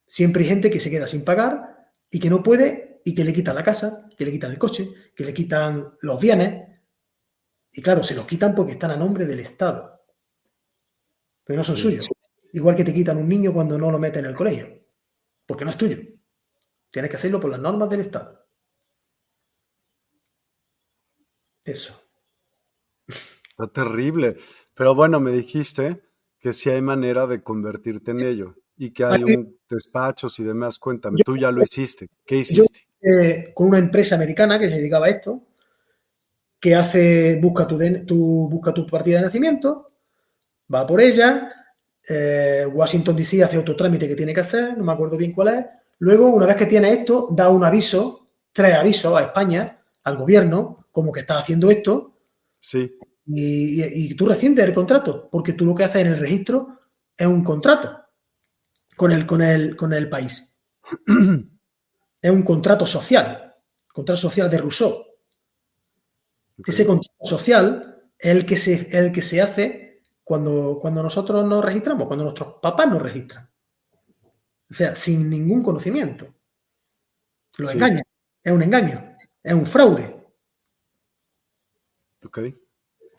Siempre hay gente que se queda sin pagar y que no puede y que le quitan la casa, que le quitan el coche, que le quitan los bienes. Y claro, se los quitan porque están a nombre del Estado. Pero no son suyos. Igual que te quitan un niño cuando no lo meten en el colegio. Porque no es tuyo. Tienes que hacerlo por las normas del Estado. Eso. Está terrible. Pero bueno, me dijiste que sí hay manera de convertirte en ello y que hay un despachos y demás. Cuéntame, tú ya lo hiciste. ¿Qué hiciste? Eh, con una empresa americana que se dedicaba a esto, que hace, busca tu, tu, busca tu partida de nacimiento, va por ella, eh, Washington DC hace otro trámite que tiene que hacer, no me acuerdo bien cuál es. Luego, una vez que tiene esto, da un aviso, tres avisos a España, al gobierno, como que está haciendo esto. Sí. Y, tú recientes el contrato, porque tú lo que haces en el registro es un contrato con el, con el, con el país. es un contrato social, contrato social de Rousseau. Ese contrato social es el que se, el que se hace cuando, cuando nosotros nos registramos, cuando nuestros papás nos registran. O sea, sin ningún conocimiento. Lo engañan. Es un engaño. Es un fraude. Okay.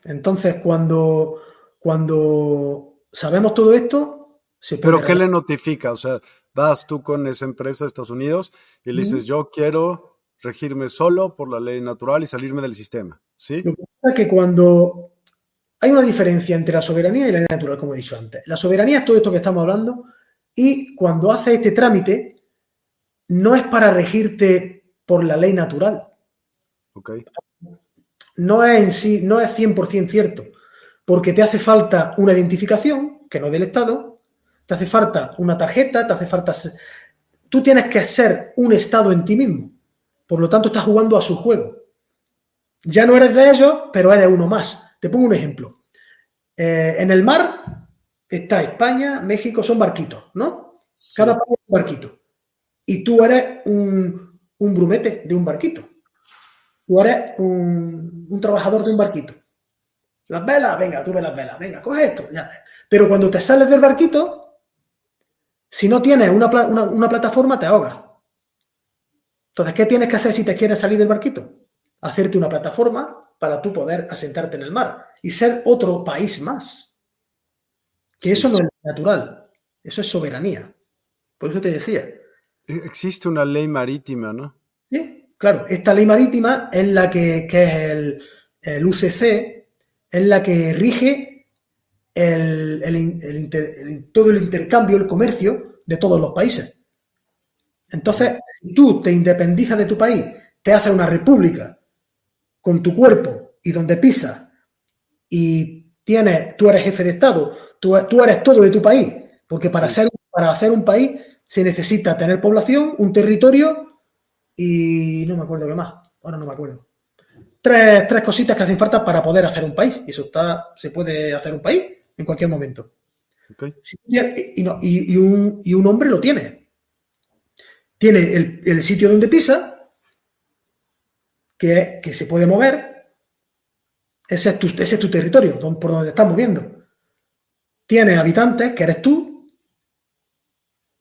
Entonces, cuando, cuando sabemos todo esto, se puede ¿Pero qué le notifica? O sea, vas tú con esa empresa de Estados Unidos y le dices, yo quiero regirme solo por la ley natural y salirme del sistema, ¿sí? Lo que pasa es que cuando hay una diferencia entre la soberanía y la ley natural, como he dicho antes. La soberanía es todo esto que estamos hablando y cuando haces este trámite no es para regirte por la ley natural. Okay no es en sí, no es 100% cierto, porque te hace falta una identificación, que no es del Estado, te hace falta una tarjeta, te hace falta... Tú tienes que ser un Estado en ti mismo, por lo tanto estás jugando a su juego. Ya no eres de ellos, pero eres uno más. Te pongo un ejemplo. Eh, en el mar está España, México, son barquitos, ¿no? Cada país es un barquito. Y tú eres un, un brumete de un barquito. Tú eres un, trabajador de un barquito. Las velas, venga, tú ves las velas, venga, coge esto. Pero cuando te sales del barquito, si no tienes una, plataforma, te ahogas. Entonces, ¿qué tienes que hacer si te quieres salir del barquito? Hacerte una plataforma para tú poder asentarte en el mar y ser otro país más. Que eso no es natural, eso es soberanía. Por eso te decía. Existe una ley marítima, ¿no? Sí, Claro, esta ley marítima es la que, es el, UCC, es la que rige todo el intercambio, el comercio de todos los países. Entonces, si tú te independizas de tu país, te haces una república con tu cuerpo y donde pisas y tienes, tú eres jefe de Estado, tú, eres todo de tu país, porque para, ser, para hacer un país se necesita tener población, un territorio y no me acuerdo qué más, ahora no me acuerdo. Tres, cositas que hacen falta para poder hacer un país. Y eso está, se puede hacer un país en cualquier momento. Y, un, hombre lo tiene. Tiene el, sitio donde pisa, que, que, se puede mover. Ese es tu, territorio, por donde te estás moviendo. tienes habitantes, que eres tú,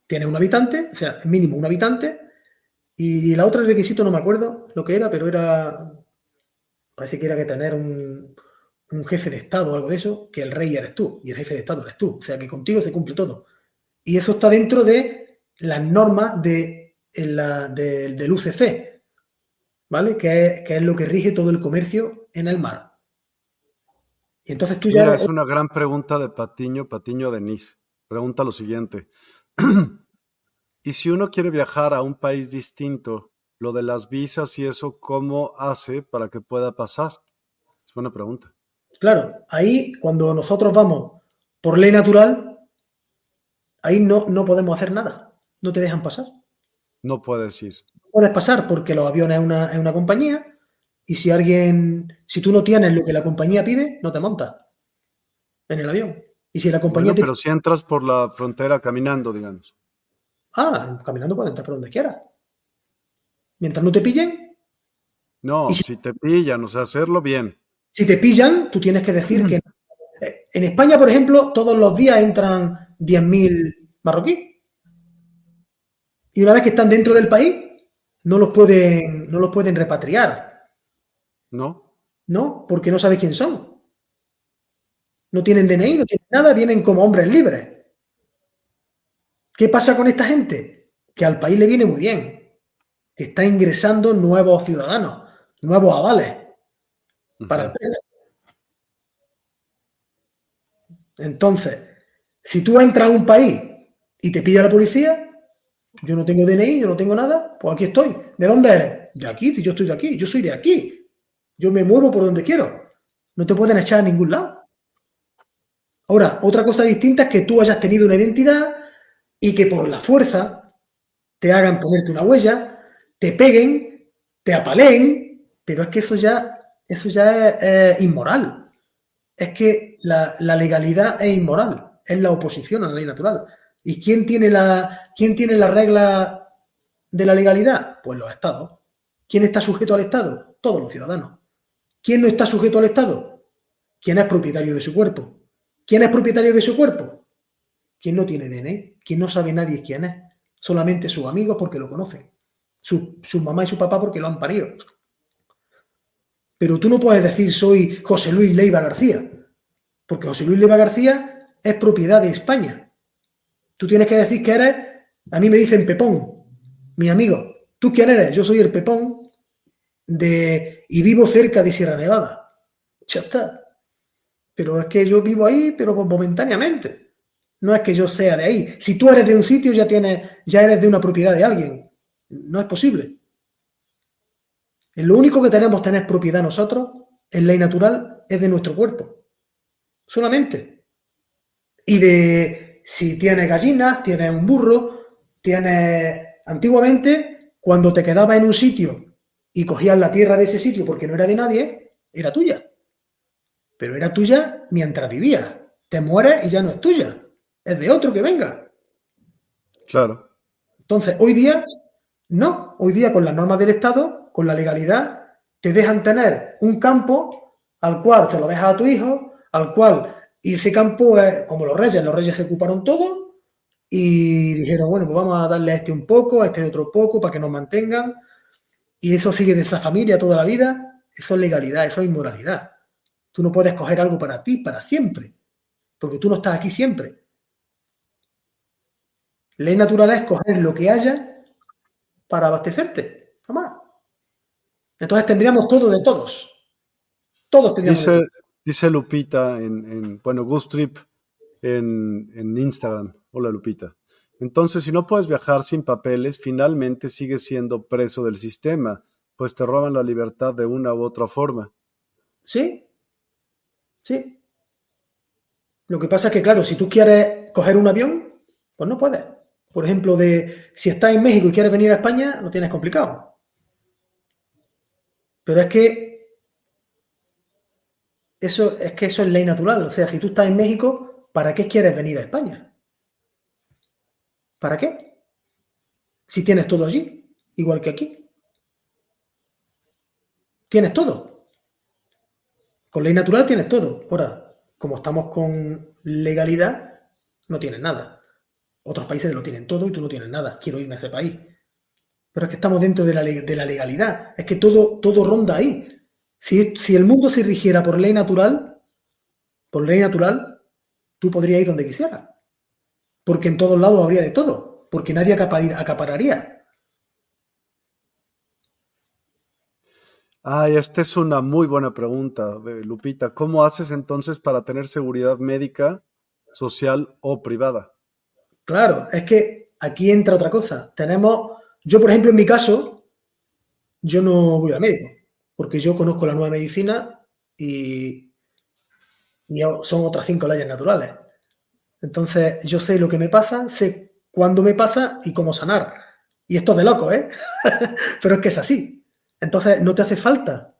tienes un habitante, o sea, mínimo un habitante, y la otra requisito no me acuerdo lo que era, pero era, parece que era que tener un, un jefe de Estado o algo de eso, que el rey eres tú y el jefe de Estado eres tú. O sea, que contigo se cumple todo. Y eso está dentro de las normas de, la, del UCC, ¿vale? Que es, que es, lo que rige todo el comercio en el mar. Y entonces tú ya... Mira, es una gran pregunta de Patiño, Patiño Denis. Pregunta lo siguiente. y si uno quiere viajar a un país distinto, lo de las visas y eso, ¿cómo hace para que pueda pasar? Es buena pregunta. Claro, ahí cuando nosotros vamos por ley natural, ahí no, no podemos hacer nada. No te dejan pasar. No puedes ir. Puedes pasar porque los aviones es una, es una compañía y si alguien, si tú no tienes lo que la compañía pide, no te montas en el avión. Y si la compañía Pero si entras por la frontera caminando, digamos. Ah, caminando puedes entrar por donde quieras. Mientras no te pillen. No, si... si... te pillan, o sea, hacerlo bien. Si te pillan, tú tienes que decir que... Eh, en España, por ejemplo, todos los días entran 10.000 marroquíes. Y una vez que están dentro del país, no los pueden, no los pueden repatriar. ¿No? No, porque no sabes quién son. No tienen DNI, no tienen nada, vienen como hombres libres. ¿Qué pasa con esta gente? Que al país le viene muy bien. Que está ingresando nuevos ciudadanos, nuevos avales para el Entonces, si tú entras a un país y te pilla la policía, yo no tengo DNI, yo no tengo nada, pues aquí estoy. ¿De dónde eres? De aquí, si yo estoy de aquí, yo soy de aquí. Yo me muevo por donde quiero. No te pueden echar a ningún lado. Ahora, otra cosa distinta es que tú hayas tenido una identidad y que por la fuerza te hagan ponerte una huella, te peguen, te apaleen, pero es que eso ya eso ya es, inmoral. Es que la, legalidad es inmoral, es la oposición a la ley natural. ¿Y quién tiene la, quién tiene la regla de la legalidad? Pues los estados. ¿Quién está sujeto al Estado? Todos los ciudadanos. ¿Quién no está sujeto al Estado? ¿Quién es propietario de su cuerpo? ¿Quién es propietario de su cuerpo? ¿Quién no tiene DNI? ¿Quién no sabe nadie quién es? Solamente sus amigos porque lo conocen. Su, su mamá y su papá porque lo han parido. Pero tú no puedes decir soy José Luis Leiva García, porque José Luis Leiva García es propiedad de España. Tú tienes que decir que eres, a mí me dicen Pepón, mi amigo. ¿Tú quién eres? Yo soy el Pepón de y vivo cerca de Sierra Nevada. Ya está. Pero es que yo vivo ahí, pero momentáneamente. No es que yo sea de ahí. Si tú eres de un sitio, ya ya eres de una propiedad de alguien. No es posible. Lo único que tenemos tener propiedad nosotros en ley natural es de nuestro cuerpo. Solamente. Y de si tienes gallinas, tienes un burro, tienes... Antiguamente, cuando te quedabas en un sitio y cogías la tierra de ese sitio porque no era de nadie, era tuya. Pero era tuya mientras vivías. Te mueres y ya no es tuya. Es de otro que venga. Claro. Entonces, hoy día, no. Hoy día, con las normas del Estado, con la legalidad, te dejan tener un campo al cual se lo dejas a tu hijo, al cual, y ese campo es como los reyes, los reyes se ocuparon todo y dijeron, bueno, pues vamos a darle a este un poco, a este otro poco, para que nos mantengan, y eso sigue de esa familia toda la vida, eso es legalidad, eso es inmoralidad. Tú no puedes coger algo para ti, para siempre, porque tú no estás aquí siempre. Ley natural es coger lo que haya para abastecerte, no más. Entonces tendríamos todo de todos. Todos tendríamos. Dice, dice Lupita en, bueno, Gustrip en, en Instagram. Hola Lupita. Entonces, si no puedes viajar sin papeles, finalmente sigues siendo preso del sistema, pues te roban la libertad de una u otra forma. Sí, sí. Lo que pasa es que, claro, si tú quieres coger un avión, pues no puedes. Por ejemplo, de si estás en México y quieres venir a España, lo tienes complicado. Pero es que eso es que eso es ley natural. O sea, si tú estás en México, ¿para qué quieres venir a España? ¿Para qué? Si tienes todo allí, igual que aquí. Tienes todo. Con ley natural tienes todo. Ahora, como estamos con legalidad, no tienen nada. Otros países lo tienen todo y tú no tienes nada. Quiero irme a ese país. Pero es que estamos dentro de la, de la legalidad. Es que todo, todo ronda ahí. Si, si el mundo se rigiera por ley natural, por ley natural, tú podrías ir donde quisieras. Porque en todos lados habría de todo. Porque nadie acapararía. Ay, esta es una muy buena pregunta de Lupita. ¿Cómo haces entonces para tener seguridad médica, social o privada? Claro, es que aquí entra otra cosa. Tenemos, yo por ejemplo en mi caso, yo no voy al médico, porque yo conozco la nueva medicina y, son otras cinco leyes naturales. Entonces yo sé lo que me pasa, sé cuándo me pasa y cómo sanar. Y esto es de loco, ¿eh? Pero es que es así. Entonces, no te hace falta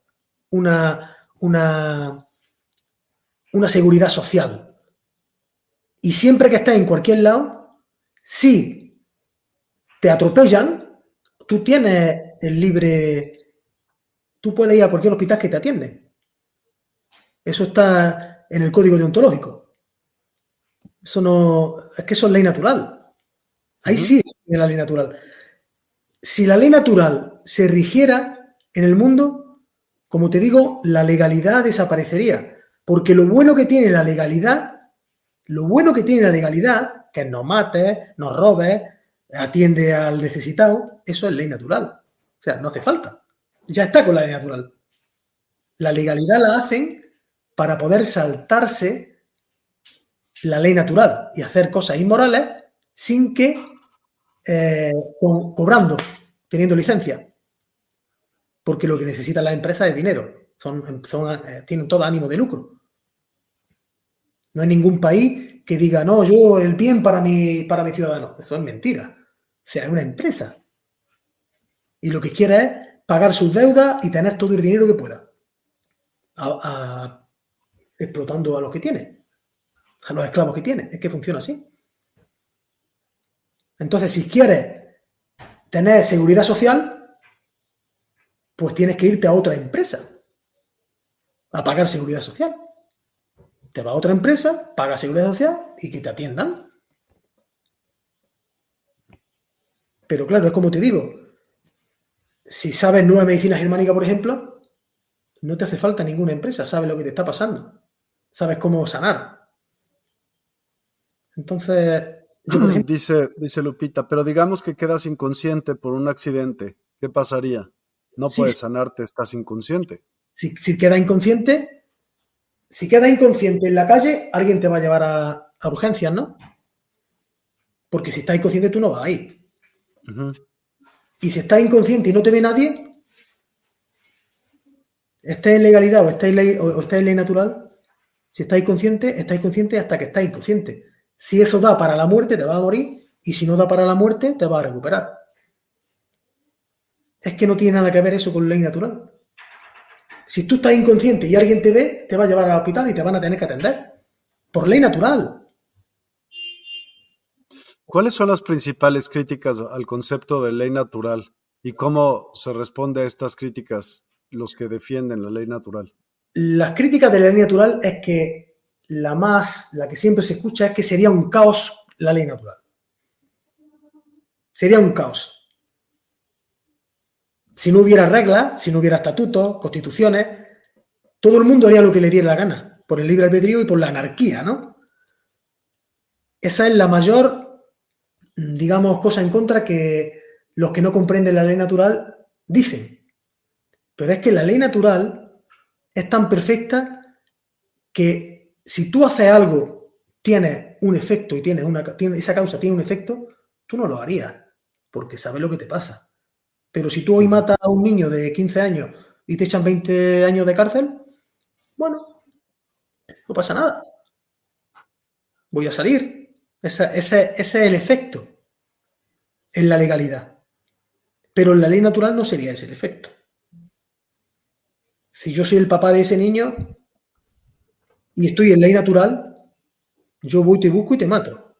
una, una, una seguridad social. Y siempre que estés en cualquier lado, si te atropellan, tú tienes el libre, tú puedes ir a cualquier hospital que te atiende. Eso está en el código deontológico. Eso no, es que eso es ley natural. Ahí sí es la ley natural. Si la ley natural se rigiera en el mundo, como te digo, la legalidad desaparecería. Porque lo bueno que tiene la legalidad, lo bueno que tiene la legalidad, que no mate, no robe, atiende al necesitado, eso es ley natural. O sea, no hace falta. Ya está con la ley natural. La legalidad la hacen para poder saltarse la ley natural y hacer cosas inmorales sin que eh, cobrando, teniendo licencia porque lo que necesita la empresa es dinero. Son, eh, tienen todo ánimo de lucro. No hay ningún país que diga, no, yo el bien para mi, para mi ciudadano. Eso es mentira. O sea, es una empresa. Y lo que quiere es pagar sus deudas y tener todo el dinero que pueda. explotando a los que tiene. A los esclavos que tiene. Es que funciona así. Entonces, si quieres tener seguridad social, pues tienes que irte a otra empresa a pagar seguridad social. Te va a otra empresa, paga seguridad social y que te atiendan. Pero claro, es como te digo, si sabes nueva medicina germánica, por ejemplo, no te hace falta ninguna empresa, sabes lo que te está pasando, sabes cómo sanar. Entonces, dice, dice Lupita, pero digamos que quedas inconsciente por un accidente, ¿qué pasaría? No puedes sanarte, estás inconsciente. Si, si, queda inconsciente, si queda inconsciente en la calle, alguien te va a llevar a, urgencias, ¿no? Porque si estás inconsciente, tú no vas ahí. Y si estás inconsciente y no te ve nadie, estés en legalidad o estés en ley, o, en ley natural, si estás inconsciente, estás inconsciente hasta que estás inconsciente. Si eso da para la muerte, te va a morir. Y si no da para la muerte, te va a recuperar es que no tiene nada que ver eso con ley natural. Si tú estás inconsciente y alguien te ve, te va a llevar al hospital y te van a tener que atender. Por ley natural. ¿Cuáles son las principales críticas al concepto de ley natural y cómo se responde a estas críticas los que defienden la ley natural? Las críticas de la ley natural es que la más, la que siempre se escucha es que sería un caos la ley natural. Sería un caos. Si no hubiera reglas, si no hubiera estatutos, constituciones, todo el mundo haría lo que le diera la gana, por el libre albedrío y por la anarquía, ¿no? Esa es la mayor, digamos, cosa en contra que los que no comprenden la ley natural dicen. Pero es que la ley natural es tan perfecta que si tú haces algo, tiene un efecto y tiene una, tiene, esa causa tiene un efecto, tú no lo harías, porque sabes lo que te pasa. Pero si tú hoy matas a un niño de 15 años y te echan 20 años de cárcel, bueno, no pasa nada. Voy a salir. Ese, es el efecto en la legalidad. Pero en la ley natural no sería ese el efecto. Si yo soy el papá de ese niño y estoy en ley natural, yo voy, te busco y te mato.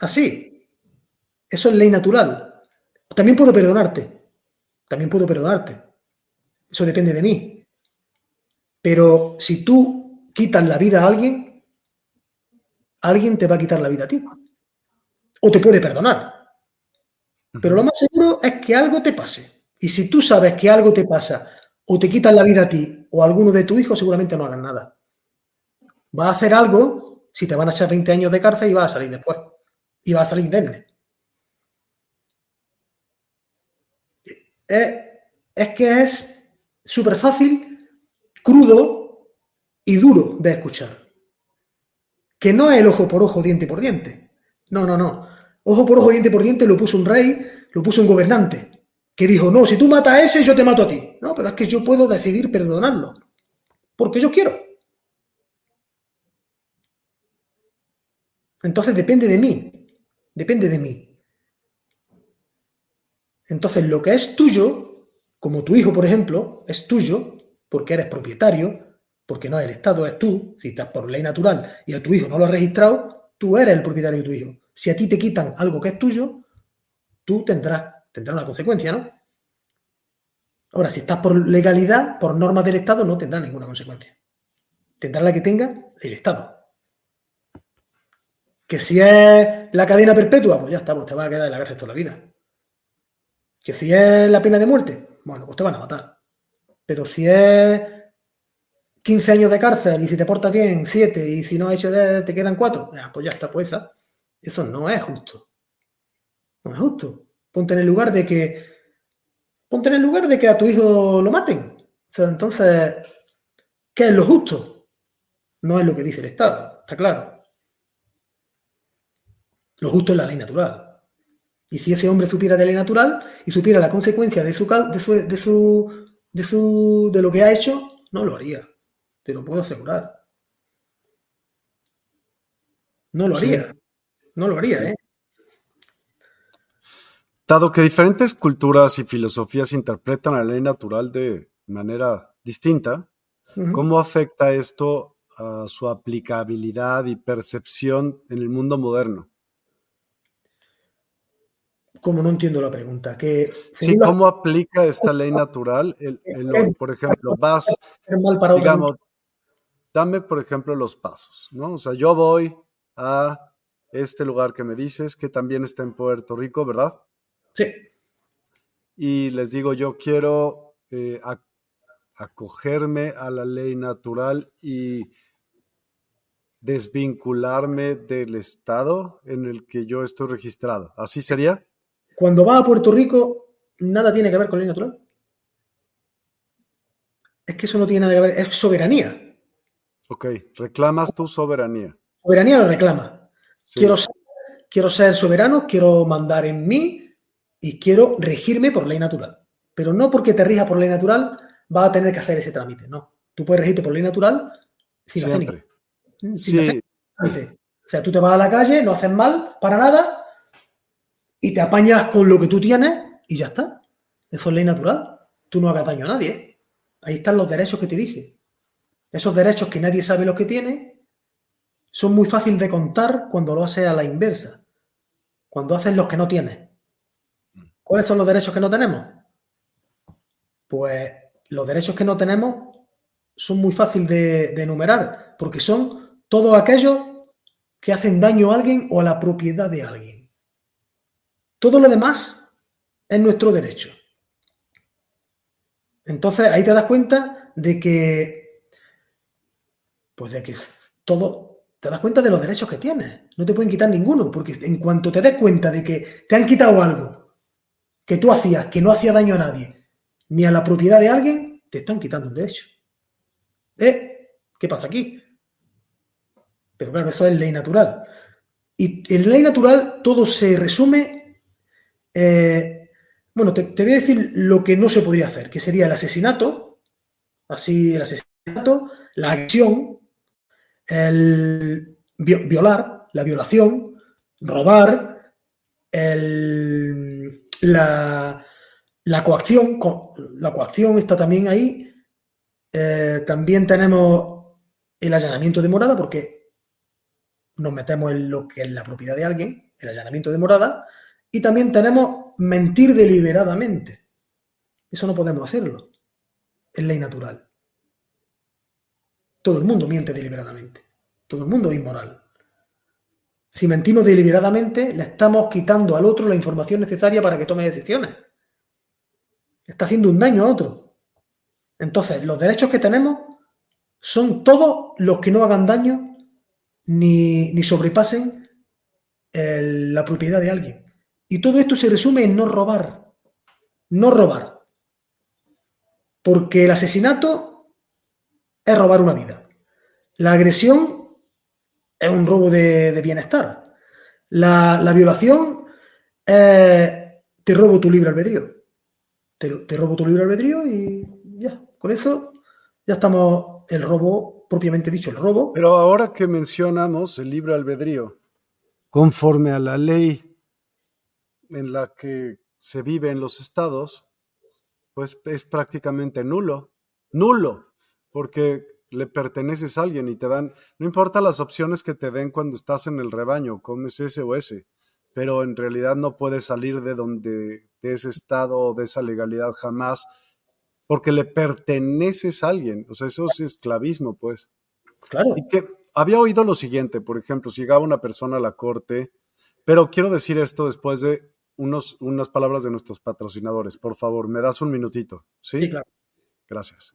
Así. Eso es ley natural. También puedo perdonarte. También puedo perdonarte. Eso depende de mí. Pero si tú quitas la vida a alguien, alguien te va a quitar la vida a ti. O te puede perdonar. Pero lo más seguro es que algo te pase. Y si tú sabes que algo te pasa o te quitan la vida a ti o a alguno de tus hijos, seguramente no hagan nada. Va a hacer algo si te van a echar 20 años de cárcel y vas a salir después. Y vas a salir indemne. Es, es que es súper fácil, crudo y duro de escuchar. Que no es el ojo por ojo, diente por diente. No, no, no. Ojo por ojo, diente por diente lo puso un rey, lo puso un gobernante, que dijo, no, si tú matas a ese, yo te mato a ti. No, pero es que yo puedo decidir perdonarlo, porque yo quiero. Entonces depende de mí, depende de mí. Entonces lo que es tuyo, como tu hijo, por ejemplo, es tuyo, porque eres propietario, porque no es el Estado, es tú, si estás por ley natural y a tu hijo no lo has registrado, tú eres el propietario de tu hijo. Si a ti te quitan algo que es tuyo, tú tendrás, una consecuencia, ¿no? Ahora, si estás por legalidad, por normas del Estado, no tendrá ninguna consecuencia. Tendrá la que tenga el Estado. Que si es la cadena perpetua, pues ya está, pues te va a quedar en la cárcel toda la vida. Que si es la pena de muerte, bueno, pues te van a matar. Pero si es 15 años de cárcel y si te portas bien, 7 y si no has hecho te quedan 4, pues ya está, pues esa. Eso no es justo. No es justo. Ponte en el lugar de que. Ponte en el lugar de que a tu hijo lo maten. entonces, ¿qué es lo justo? No es lo que dice el Estado, está claro. Lo justo es la ley natural. Y si ese hombre supiera de la ley natural y supiera la consecuencia de su, de su, de su, de su, de lo que ha hecho, no lo haría. Te lo puedo asegurar. No lo haría. No lo haría, ¿eh? Dado que diferentes culturas y filosofías interpretan la ley natural de manera distinta, ¿cómo afecta esto a su aplicabilidad y percepción en el mundo moderno? Como no entiendo la pregunta. Que, sí, ¿cómo aplica esta ley natural? por ejemplo, vas, digamos, dame por ejemplo los pasos, ¿no? O sea, yo voy a este lugar que me dices, que también está en Puerto Rico, ¿verdad? Sí. Y les digo, yo quiero eh, acogerme a la ley natural y desvincularme del estado en el que yo estoy registrado. ¿Así sería? Cuando va a Puerto Rico, nada tiene que ver con ley natural. Es que eso no tiene nada que ver, es soberanía. Ok, reclamas tu soberanía. Soberanía la reclama. Quiero, ser, quiero ser soberano, quiero mandar en mí y quiero regirme por ley natural. Pero no porque te rija por ley natural va a tener que hacer ese trámite, no. Tú puedes regirte por ley natural sin hacer, sin O sea, tú te vas a la calle, no haces mal para nada y te apañas con lo que tú tienes y ya está. Eso es ley natural. Tú no hagas daño a nadie. Ahí están los derechos que te dije. Esos derechos que nadie sabe lo que tiene son muy fáciles de contar cuando lo haces a la inversa, cuando haces los que no tienes. ¿Cuáles son los derechos que no tenemos? Pues los derechos que no tenemos son muy fáciles de, enumerar, porque son todos aquellos que hacen daño a alguien o a la propiedad de alguien. Todo lo demás es nuestro derecho. Entonces ahí te das cuenta de que, pues de que todo, te das cuenta de los derechos que tienes. No te pueden quitar ninguno, porque en cuanto te des cuenta de que te han quitado algo que tú hacías, que no hacía daño a nadie, ni a la propiedad de alguien, te están quitando un derecho. ¿Eh? ¿Qué pasa aquí? Pero claro, eso es ley natural. Y en ley natural todo se resume. Eh, bueno, te, te, voy a decir lo que no se podría hacer, que sería el asesinato, así el asesinato, la acción, el violar, la violación, robar, el, la, la, coacción, la coacción está también ahí. Eh, también tenemos el allanamiento de morada, porque nos metemos en lo que es la propiedad de alguien, el allanamiento de morada, y también tenemos mentir deliberadamente. Eso no podemos hacerlo. Es ley natural. Todo el mundo miente deliberadamente. Todo el mundo es inmoral. Si mentimos deliberadamente, le estamos quitando al otro la información necesaria para que tome decisiones. Está haciendo un daño a otro. Entonces, los derechos que tenemos son todos los que no hagan daño ni, sobrepasen la propiedad de alguien. Y todo esto se resume en no robar. No robar. Porque el asesinato es robar una vida. La agresión es un robo de, bienestar. La, violación te robo tu libre albedrío. Te, robo tu libre albedrío y ya, con eso ya estamos el robo propiamente dicho, el robo. Pero ahora que mencionamos el libre albedrío, conforme a la ley en la que se vive en los estados, pues es prácticamente nulo. Nulo, porque le perteneces a alguien y te dan, no importa las opciones que te den cuando estás en el rebaño, comes ese o ese, pero en realidad no puedes salir de donde, de ese estado o de esa legalidad jamás, porque le perteneces a alguien, o sea, eso es esclavismo, pues. Claro. Y que había oído lo siguiente, por ejemplo, si llegaba una persona a la corte, pero quiero decir esto después de unos, unas palabras de nuestros patrocinadores. Por favor, me das un minutito, ¿sí? Sí, claro. Gracias.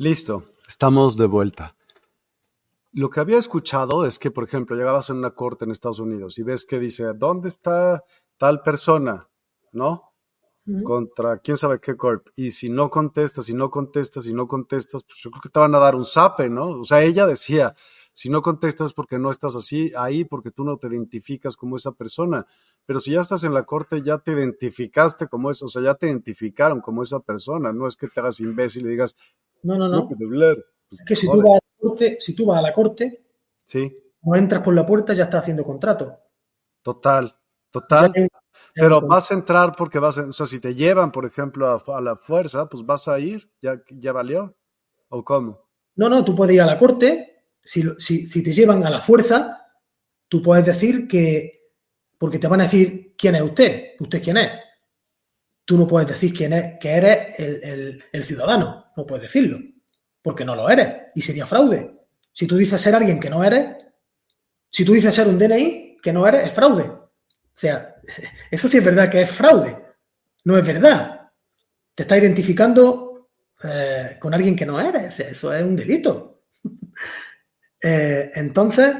Listo, estamos de vuelta. Lo que había escuchado es que, por ejemplo, llegabas a una corte en Estados Unidos y ves que dice, ¿dónde está tal persona? ¿No? Contra quién sabe qué corp. Y si no contestas, si no contestas, si no contestas, pues yo creo que te van a dar un zape, ¿no? O sea, ella decía, si no contestas porque no estás así ahí, porque tú no te identificas como esa persona. Pero si ya estás en la corte, ya te identificaste como eso, o sea, ya te identificaron como esa persona. No es que te hagas imbécil y digas, no, no, no. Pues, es que si tú, vas a la corte, si tú vas a la corte, sí. no entras por la puerta, ya estás haciendo contrato. Total, total. Pero vas a entrar porque vas a, o sea, si te llevan, por ejemplo, a, la fuerza, pues vas a ir, ya, ya valió. ¿O cómo? No, no, tú puedes ir a la corte, si, si, si te llevan a la fuerza, tú puedes decir que, porque te van a decir quién es usted, usted quién es tú no puedes decir quién es, que eres el, ciudadano, no puedes decirlo, porque no lo eres y sería fraude. Si tú dices ser alguien que no eres, si tú dices ser un DNI que no eres, es fraude. O sea, eso sí es verdad que es fraude, no es verdad. Te está identificando eh, con alguien que no eres, eso es un delito. Eh, entonces,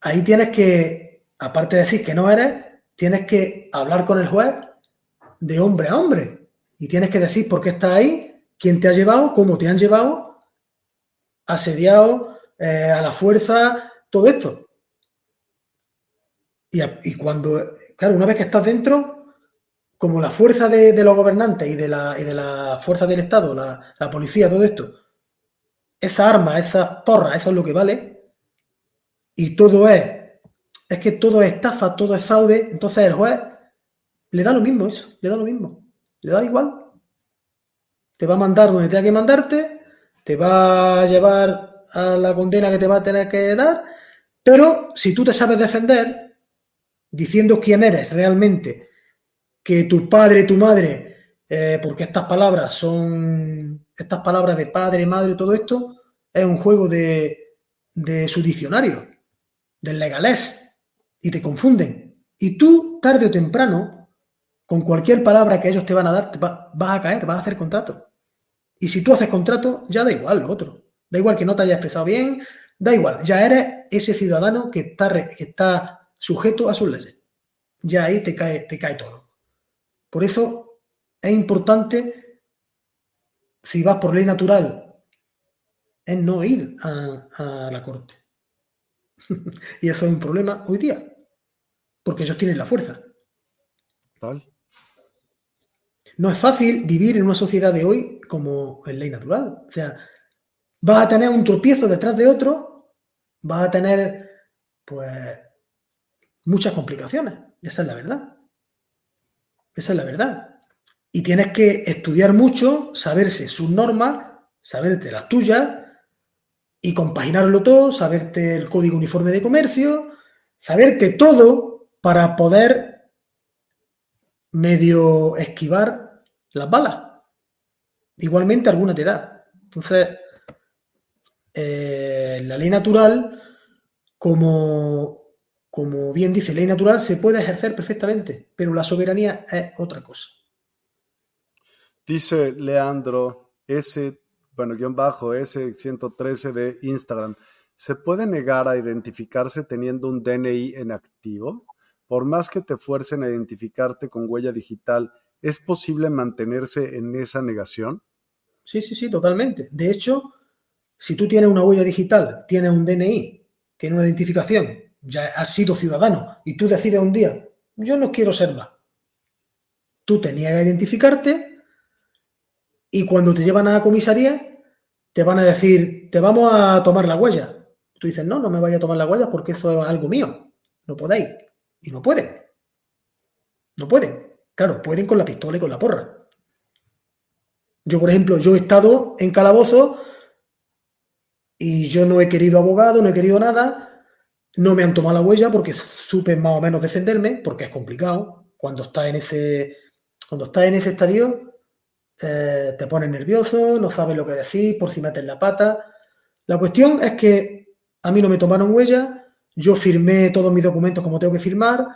ahí tienes que, aparte de decir que no eres, tienes que hablar con el juez de hombre a hombre. Y tienes que decir por qué estás ahí, quién te ha llevado, cómo te han llevado, asediado, eh, a la fuerza, todo esto. Y, cuando, claro, una vez que estás dentro, como la fuerza de, los gobernantes y de, la, y de la fuerza del Estado, la, la policía, todo esto, esa arma, esa porra, eso es lo que vale. Y todo es, es que todo es estafa, todo es fraude. Entonces el juez le da lo mismo eso, le da lo mismo, le da igual. Te va a mandar donde tenga que mandarte, te va a llevar a la condena que te va a tener que dar, pero si tú te sabes defender, diciendo quién eres realmente, que tu padre, tu madre, eh, porque estas palabras son, estas palabras de padre, madre, todo esto, es un juego de, de su diccionario, del legalés, y te confunden. Y tú, tarde o temprano, con cualquier palabra que ellos te van a dar, vas a caer, vas a hacer contrato. Y si tú haces contrato, ya da igual lo otro. Da igual que no te hayas expresado bien, da igual, ya eres ese ciudadano que está, que está sujeto a sus leyes. Ya ahí te cae, te cae todo. Por eso es importante, si vas por ley natural, es no ir a, la corte. y eso es un problema hoy día, porque ellos tienen la fuerza. No es fácil vivir en una sociedad de hoy como en ley natural. O sea, vas a tener un tropiezo detrás de otro, vas a tener, pues, muchas complicaciones. Esa es la verdad. Esa es la verdad. Y tienes que estudiar mucho, saberse sus normas, saberte las tuyas y compaginarlo todo, saberte el código uniforme de comercio, saberte todo para poder medio esquivar las balas. Igualmente alguna te da. Entonces, eh, la ley natural, como, como bien dice, ley natural se puede ejercer perfectamente, pero la soberanía es otra cosa. Dice Leandro, ese, bueno, guion bajo, ese 113 de Instagram, ¿se puede negar a identificarse teniendo un DNI en activo? Por más que te fuercen a identificarte con huella digital, ¿es posible mantenerse en esa negación? Sí, sí, sí, totalmente. De hecho, si tú tienes una huella digital, tienes un DNI, tienes una identificación, ya has sido ciudadano y tú decides un día, yo no quiero ser más. Tú tenías que identificarte y cuando te llevan a la comisaría, te van a decir, te vamos a tomar la huella. Tú dices, no, no me vaya a tomar la huella porque eso es algo mío. No podéis. Y no pueden. No pueden. Claro, pueden con la pistola y con la porra. Yo, por ejemplo, yo he estado en calabozo y yo no he querido abogado, no he querido nada, no me han tomado la huella porque supe más o menos defenderme, porque es complicado. Cuando estás en ese, cuando estás en ese estadio, eh, te pones nervioso, no sabes lo que decir, por si metes la pata. La cuestión es que a mí no me tomaron huella, yo firmé todos mis documentos como tengo que firmar,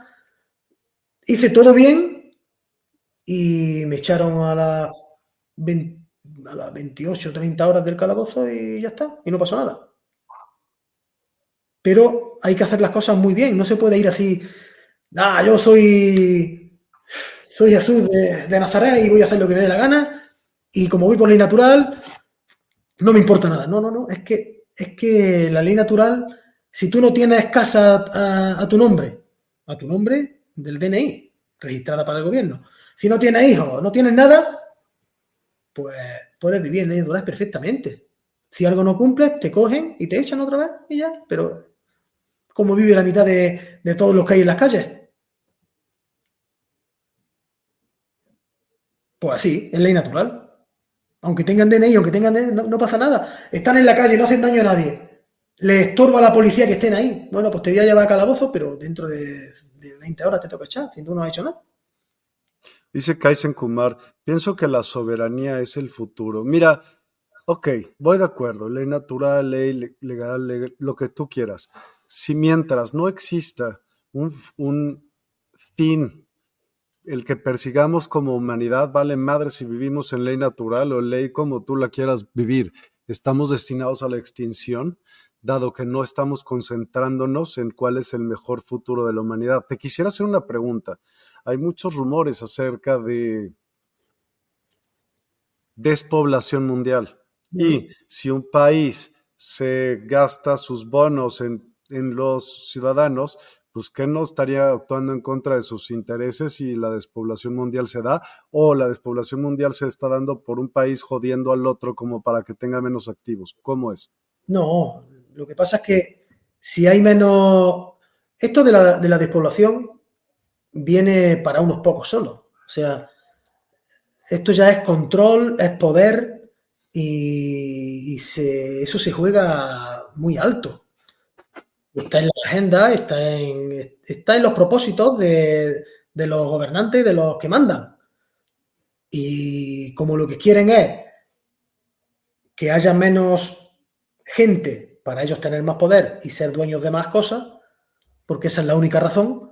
hice todo bien y me echaron a, la, a las 28 o 30 horas del calabozo y ya está, y no pasó nada. Pero hay que hacer las cosas muy bien, no se puede ir así, ah, yo soy, soy Jesús de, de Nazaret y voy a hacer lo que me dé la gana, y como voy por ley natural, no me importa nada. No, no, no, es que, es que la ley natural, si tú no tienes casa a tu nombre, a tu nombre del DNI, registrada para el gobierno, si no tienes hijos, no tienes nada, pues puedes vivir en natural perfectamente. Si algo no cumple, te cogen y te echan otra vez y ya. Pero, ¿cómo vive la mitad de, todos los que hay en las calles? Pues así, es ley natural. Aunque tengan DNI, aunque tengan DNI, no, no, pasa nada. Están en la calle, no hacen daño a nadie. Le estorba a la policía que estén ahí. Bueno, pues te voy a llevar a calabozo, pero dentro de, de 20 horas te toca echar, si tú no has hecho nada. Dice Kaisen Kumar, pienso que la soberanía es el futuro. Mira, ok, voy de acuerdo, ley natural, ley legal, lo que tú quieras. Si mientras no exista un, un fin, el que persigamos como humanidad, vale madre si vivimos en ley natural o ley como tú la quieras vivir. Estamos destinados a la extinción, dado que no estamos concentrándonos en cuál es el mejor futuro de la humanidad. Te quisiera hacer una pregunta hay muchos rumores acerca de despoblación mundial. Y si un país se gasta sus bonos en, en, los ciudadanos, pues ¿qué no estaría actuando en contra de sus intereses y la despoblación mundial se da? ¿O la despoblación mundial se está dando por un país jodiendo al otro como para que tenga menos activos? ¿Cómo es? No, lo que pasa es que si hay menos... Esto de la, de la despoblación viene para unos pocos solo. O sea, esto ya es control, es poder y, se, eso se juega muy alto. Está en la agenda, está en, está en los propósitos de, de los gobernantes y de los que mandan. Y como lo que quieren es que haya menos gente para ellos tener más poder y ser dueños de más cosas, porque esa es la única razón,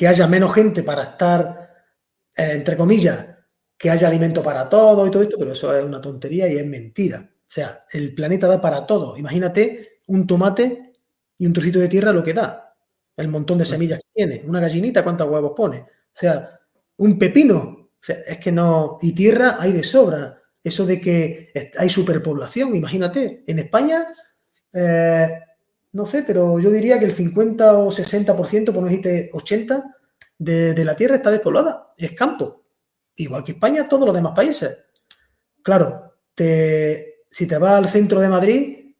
que haya menos gente para estar, eh, entre comillas, que haya alimento para todo y todo esto, pero eso es una tontería y es mentira. O sea, el planeta da para todo. Imagínate un tomate y un trocito de tierra lo que da. El montón de semillas que tiene. Una gallinita, ¿cuántos huevos pone? O sea, un pepino. O sea, es que no. Y tierra hay de sobra. Eso de que hay superpoblación, imagínate. En España, eh, no sé, pero yo diría que el 50 o 60%, por no decirte 80%, de, la tierra está despoblada. Es campo. Igual que España, todos los demás países. Claro, te, si te vas al centro de Madrid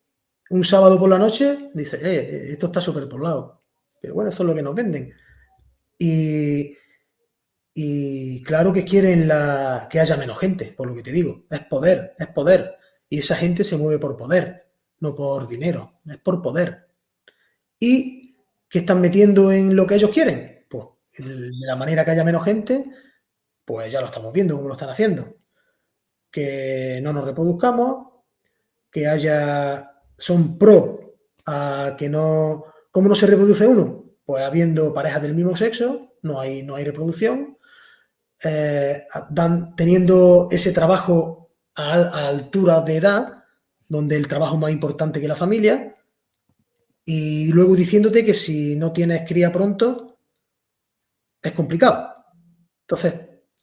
un sábado por la noche, dices, eh, eh esto está súper poblado. Pero bueno, eso es lo que nos venden. Y, y claro que quieren la, que haya menos gente, por lo que te digo. Es poder, es poder. Y esa gente se mueve por poder, no por dinero, es por poder. ¿Y qué están metiendo en lo que ellos quieren? Pues de la manera que haya menos gente, pues ya lo estamos viendo cómo lo están haciendo. Que no nos reproduzcamos, que haya, son pro a que no, ¿cómo no se reproduce uno? Pues habiendo parejas del mismo sexo, no hay, no hay reproducción, eh, dan, teniendo ese trabajo a, a, altura de edad, donde el trabajo es más importante que la familia, y luego diciéndote que si no tienes cría pronto, es complicado. Entonces,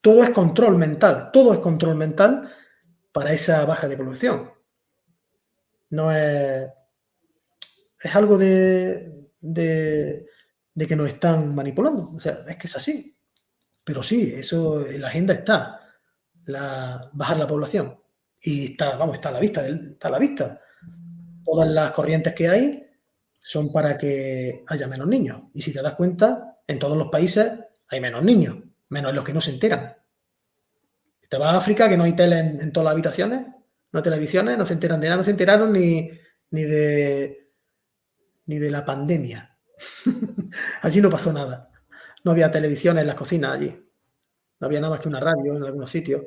todo es control mental, todo es control mental para esa baja de producción. No es. Es algo de, de, de, que nos están manipulando. O sea, es que es así. Pero sí, eso en la agenda está. La, bajar la población. Y está, vamos, está a la vista, está a la vista. Todas las corrientes que hay son para que haya menos niños. Y si te das cuenta, en todos los países hay menos niños, menos los que no se enteran. Te vas a África, que no hay tele en, todas las habitaciones, no televisiones, no se enteran de nada, no se enteraron ni, ni de ni de la pandemia. allí no pasó nada. No había televisión en las cocinas allí. No había nada más que una radio en algunos sitios.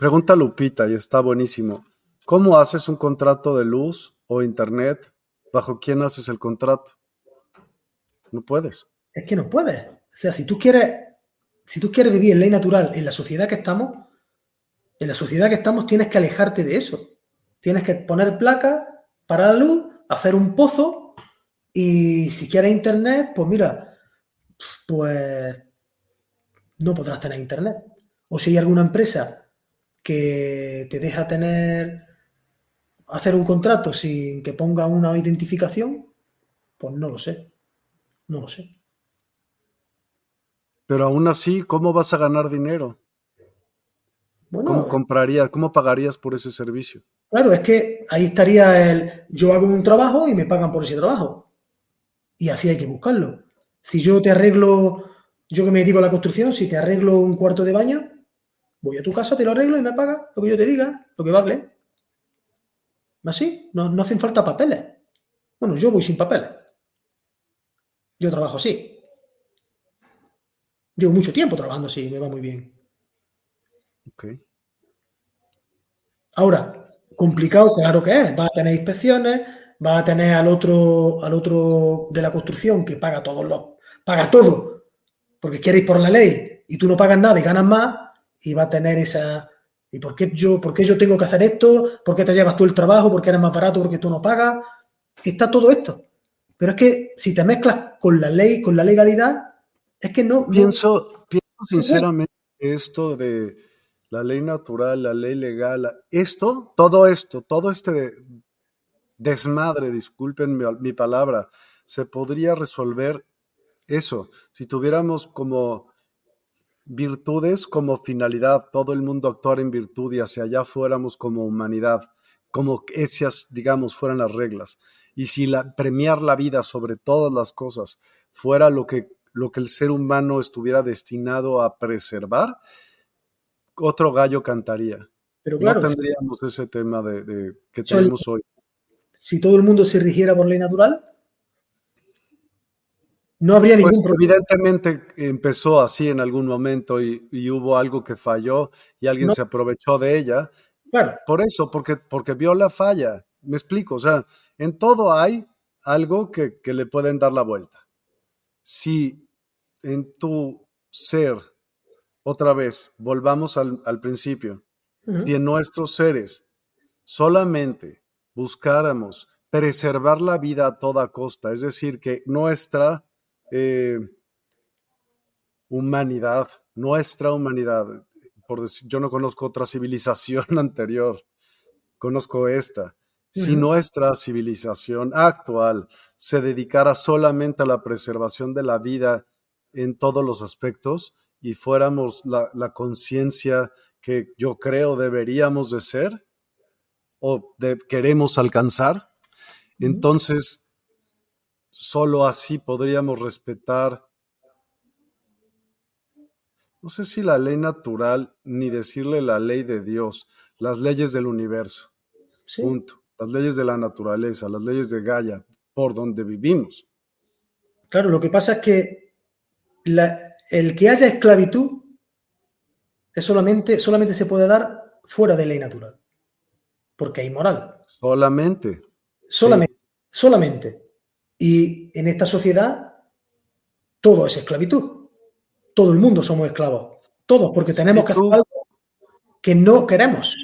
Pregunta Lupita y está buenísimo. ¿Cómo haces un contrato de luz o internet? ¿Bajo quién haces el contrato? No puedes. Es que no puedes. O sea, si tú quieres, si tú quieres vivir en ley natural en la sociedad que estamos, en la sociedad que estamos tienes que alejarte de eso. Tienes que poner placas para la luz, hacer un pozo y si quieres internet, pues mira, pues no podrás tener internet. O si hay alguna empresa que te deja tener, hacer un contrato sin que ponga una identificación, pues no lo sé. No lo sé. Pero aún así, ¿cómo vas a ganar dinero? Bueno, ¿Cómo comprarías, cómo pagarías por ese servicio? Claro, es que ahí estaría el yo hago un trabajo y me pagan por ese trabajo. Y así hay que buscarlo. Si yo te arreglo, yo que me dedico a la construcción, si te arreglo un cuarto de baño, voy a tu casa, te lo arreglo y me pagas lo que yo te diga, lo que vale. Así, no, no hacen falta papeles. Bueno, yo voy sin papeles. Yo trabajo así. Llevo mucho tiempo trabajando así, me va muy bien. Okay. Ahora, complicado, claro que es. Va a tener inspecciones, va a tener al otro, al otro de la construcción que paga todos los, paga todo, porque quiere ir por la ley y tú no pagas nada y ganas más, y va a tener esa. ¿Y por qué yo, por qué yo tengo que hacer esto? ¿Por qué te llevas tú el trabajo? ¿Por qué eres más barato? ¿Porque tú no pagas? Está todo esto. Pero es que si te mezclas con la ley, con la legalidad, es que no. Pienso, no, pienso sinceramente esto de la ley natural, la ley legal, esto, todo esto, todo este desmadre, disculpen mi, mi palabra, se podría resolver eso, si tuviéramos como virtudes como finalidad, todo el mundo actuar en virtud y hacia allá fuéramos como humanidad, como esas, digamos, fueran las reglas. Y si la, premiar la vida sobre todas las cosas fuera lo que, lo que el ser humano estuviera destinado a preservar, otro gallo cantaría. Pero claro, no tendríamos ese tema de, de que tenemos hoy. Si todo el mundo se rigiera por ley natural, no habría pues ningún problema. Evidentemente empezó así en algún momento y, y hubo algo que falló y alguien no. se aprovechó de ella. Claro. Por eso, porque, porque vio la falla. Me explico, o sea, en todo hay algo que, que le pueden dar la vuelta. Si en tu ser otra vez, volvamos al, al principio. Uh -huh. Si en nuestros seres solamente buscáramos preservar la vida a toda costa, es decir, que nuestra eh, humanidad, nuestra humanidad, por decir, yo no conozco otra civilización anterior, conozco esta. Si nuestra civilización actual se dedicara solamente a la preservación de la vida en todos los aspectos y fuéramos la, la conciencia que yo creo deberíamos de ser o queremos alcanzar, entonces solo así podríamos respetar, no sé si la ley natural, ni decirle la ley de Dios, las leyes del universo. Punto. Las leyes de la naturaleza, las leyes de Gaia, por donde vivimos. Claro, lo que pasa es que el que haya esclavitud es solamente, solamente se puede dar fuera de ley natural, porque es inmoral. Solamente. Solamente. Solamente. Y en esta sociedad todo es esclavitud. Todo el mundo somos esclavos. Todos, porque tenemos que hacer algo que no queremos.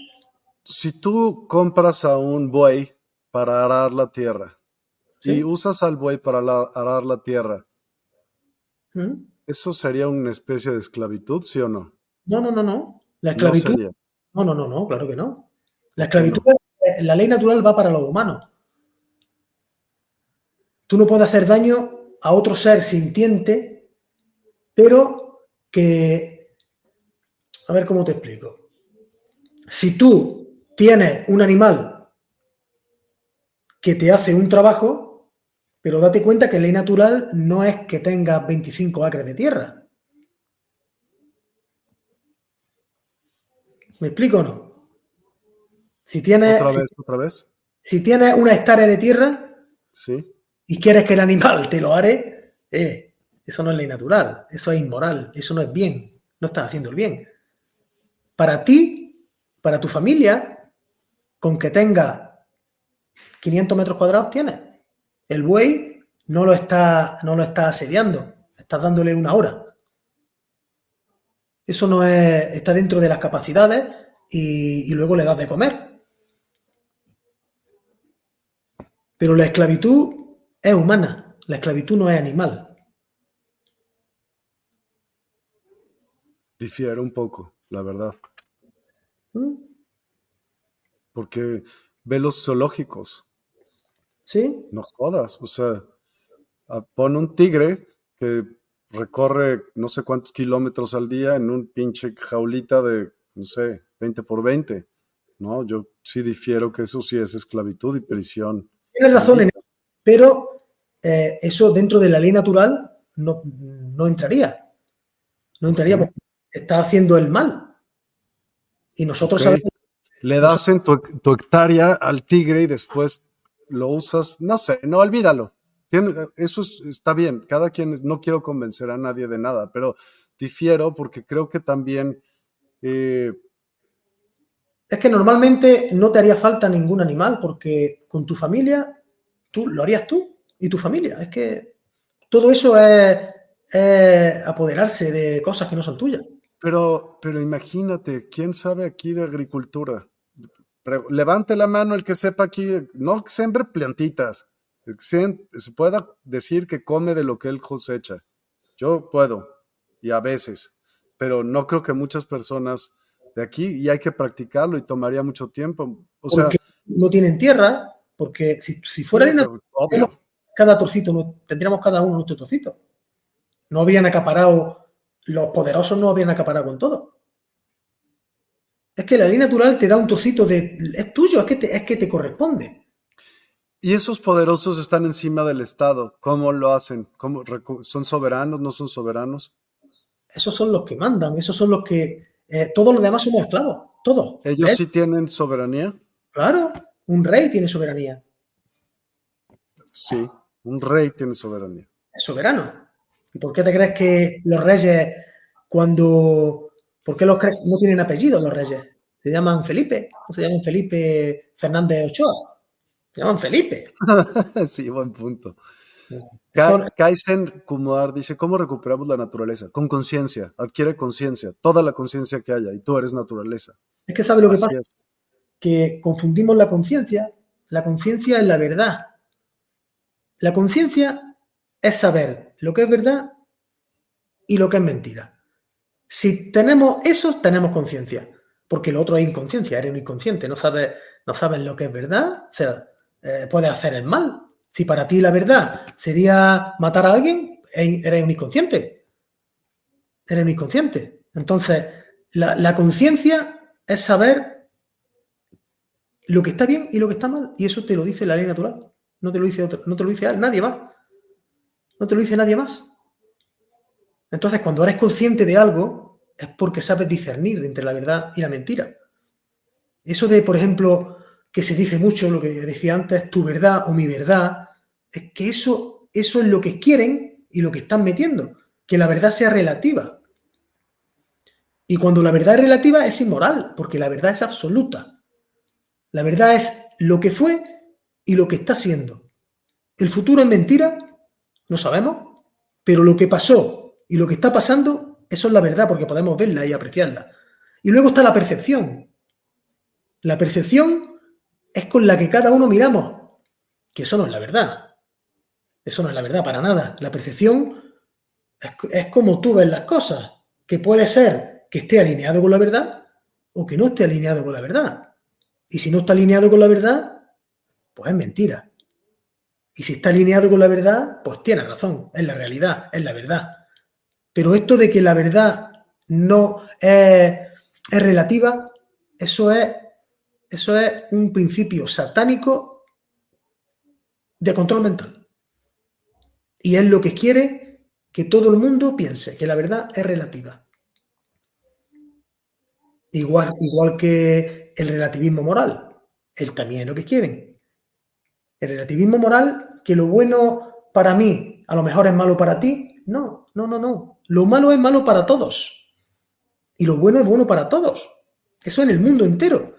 Si tú compras a un buey para arar la tierra y usas al buey para arar la tierra, ¿Mm? ¿eso sería una especie de esclavitud, sí o no? No, no, no, no. La esclavitud. No, no, no, no, claro que no. La esclavitud, la ley natural va para los humanos. Tú no puedes hacer daño a otro ser sintiente, pero que... A ver cómo te explico. Si tú tienes un animal que te hace un trabajo, pero date cuenta que ley natural no es que tengas 25 acres de tierra. ¿Me explico o no? Si tienes... Otra vez, otra vez. Si tienes una hectárea de tierra, sí y quieres que el animal te lo haré, eh, eso no es ley natural, eso es inmoral, eso no es bien, no estás haciendo el bien. Para ti, para tu familia, con que tenga 500 metros cuadrados tienes. El buey no lo está, no lo está asediando, estás dándole una hora. Eso no es, está dentro de las capacidades y luego le das de comer. Pero la esclavitud es humana, la esclavitud no es animal. Difiere un poco, la verdad. ¿Mm? Porque ve los zoológicos. Sí. No jodas, o sea, pone un tigre que recorre no sé cuántos kilómetros al día en un pinche jaulita de, no sé, 20 por 20. No, yo sí difiero que eso sí es esclavitud y prisión. Tienes razón en eso, pero eh, eso dentro de la ley natural no, entraría. No entraría porque está haciendo el mal. Y nosotros sabemos... Le das en tu, hectárea al tigre y después lo usas, no sé, no olvídalo. eso está bien, cada quien, no quiero convencer a nadie de nada, pero difiero porque creo que también... Eh, es que normalmente no te haría falta ningún animal porque con tu familia tú lo harías tú y tu familia. Es que todo eso es, apoderarse de cosas que no son tuyas. Pero, pero imagínate, ¿quién sabe aquí de agricultura? levante la mano el que sepa aquí, no siembre plantitas, se, pueda decir que come de lo que él cosecha. Yo puedo, y a veces, pero no creo que muchas personas de aquí, y hay que practicarlo y tomaría mucho tiempo. O porque sea, no tienen tierra, porque si, si fuera obvio cada trocito, tendríamos cada uno nuestro trocito. No habrían acaparado, los poderosos no habrían acaparado con todo. Es que la ley natural te da un trocito de, es tuyo, es que te, es que te corresponde. Y esos poderosos están encima del Estado. ¿Cómo lo hacen? ¿Cómo, ¿Son soberanos? ¿No son soberanos? Esos son los que mandan, esos son los que... Eh, todos los demás somos esclavos, todos. ¿Ellos sí tienen soberanía? Claro, un rey tiene soberanía. Sí. Un rey tiene soberanía. Es soberano. ¿Y por qué te crees que los reyes, cuando... ¿Por qué los no tienen apellido los reyes? Se llaman Felipe. No se llaman Felipe Fernández Ochoa. Se llaman Felipe. sí, buen punto. Kaisen Kumar dice, ¿cómo recuperamos la naturaleza? Con conciencia, adquiere conciencia, toda la conciencia que haya, y tú eres naturaleza. Es que sabe lo que pasa. que confundimos la conciencia. La conciencia es la verdad. La conciencia es saber lo que es verdad y lo que es mentira. Si tenemos eso, tenemos conciencia, porque lo otro es inconsciencia, eres un inconsciente, no sabes, no sabes lo que es verdad, o sea, eh, puedes hacer el mal. Si para ti la verdad sería matar a alguien, eres un inconsciente. Eres un inconsciente. Entonces, la, conciencia es saber lo que está bien y lo que está mal. Y eso te lo dice la ley natural. No te lo dice otro, no te lo dice nadie más. No te lo dice nadie más. Entonces, cuando eres consciente de algo, es porque sabes discernir entre la verdad y la mentira. Eso de, por ejemplo, que se dice mucho, lo que decía antes, tu verdad o mi verdad, es que eso, eso es lo que quieren y lo que están metiendo, que la verdad sea relativa. Y cuando la verdad es relativa es inmoral, porque la verdad es absoluta. La verdad es lo que fue y lo que está siendo. El futuro es mentira, no sabemos, pero lo que pasó y lo que está pasando, eso es la verdad, porque podemos verla y apreciarla. Y luego está la percepción. La percepción es con la que cada uno miramos, que eso no es la verdad. Eso no es la verdad para nada. La percepción es, como tú ves las cosas, que puede ser que esté alineado con la verdad o que no esté alineado con la verdad. Y si no está alineado con la verdad, pues es mentira. Y si está alineado con la verdad, pues tiene razón, es la realidad, es la verdad. Pero esto de que la verdad no es, relativa, eso es, eso es un principio satánico de control mental. Y es lo que quiere que todo el mundo piense, que la verdad es relativa. Igual, igual que el relativismo moral. Él también es lo que quieren. El relativismo moral, que lo bueno para mí a lo mejor es malo para ti. No, no, no, no. Lo malo es malo para todos. Y lo bueno es bueno para todos. Eso en el mundo entero.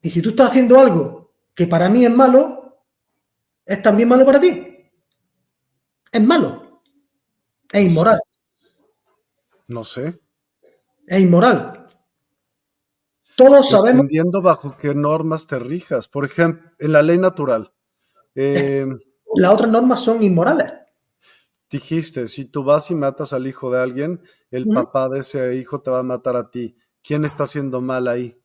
Y si tú estás haciendo algo que para mí es malo, es también malo para ti. Es malo. Es inmoral. No sé. Es inmoral. Todos sabemos. Dependiendo bajo qué normas te rijas. Por ejemplo, en la ley natural. Eh, Las otras normas son inmorales. Dijiste, si tú vas y matas al hijo de alguien, el papá de ese hijo te va a matar a ti. ¿Quién está haciendo mal ahí?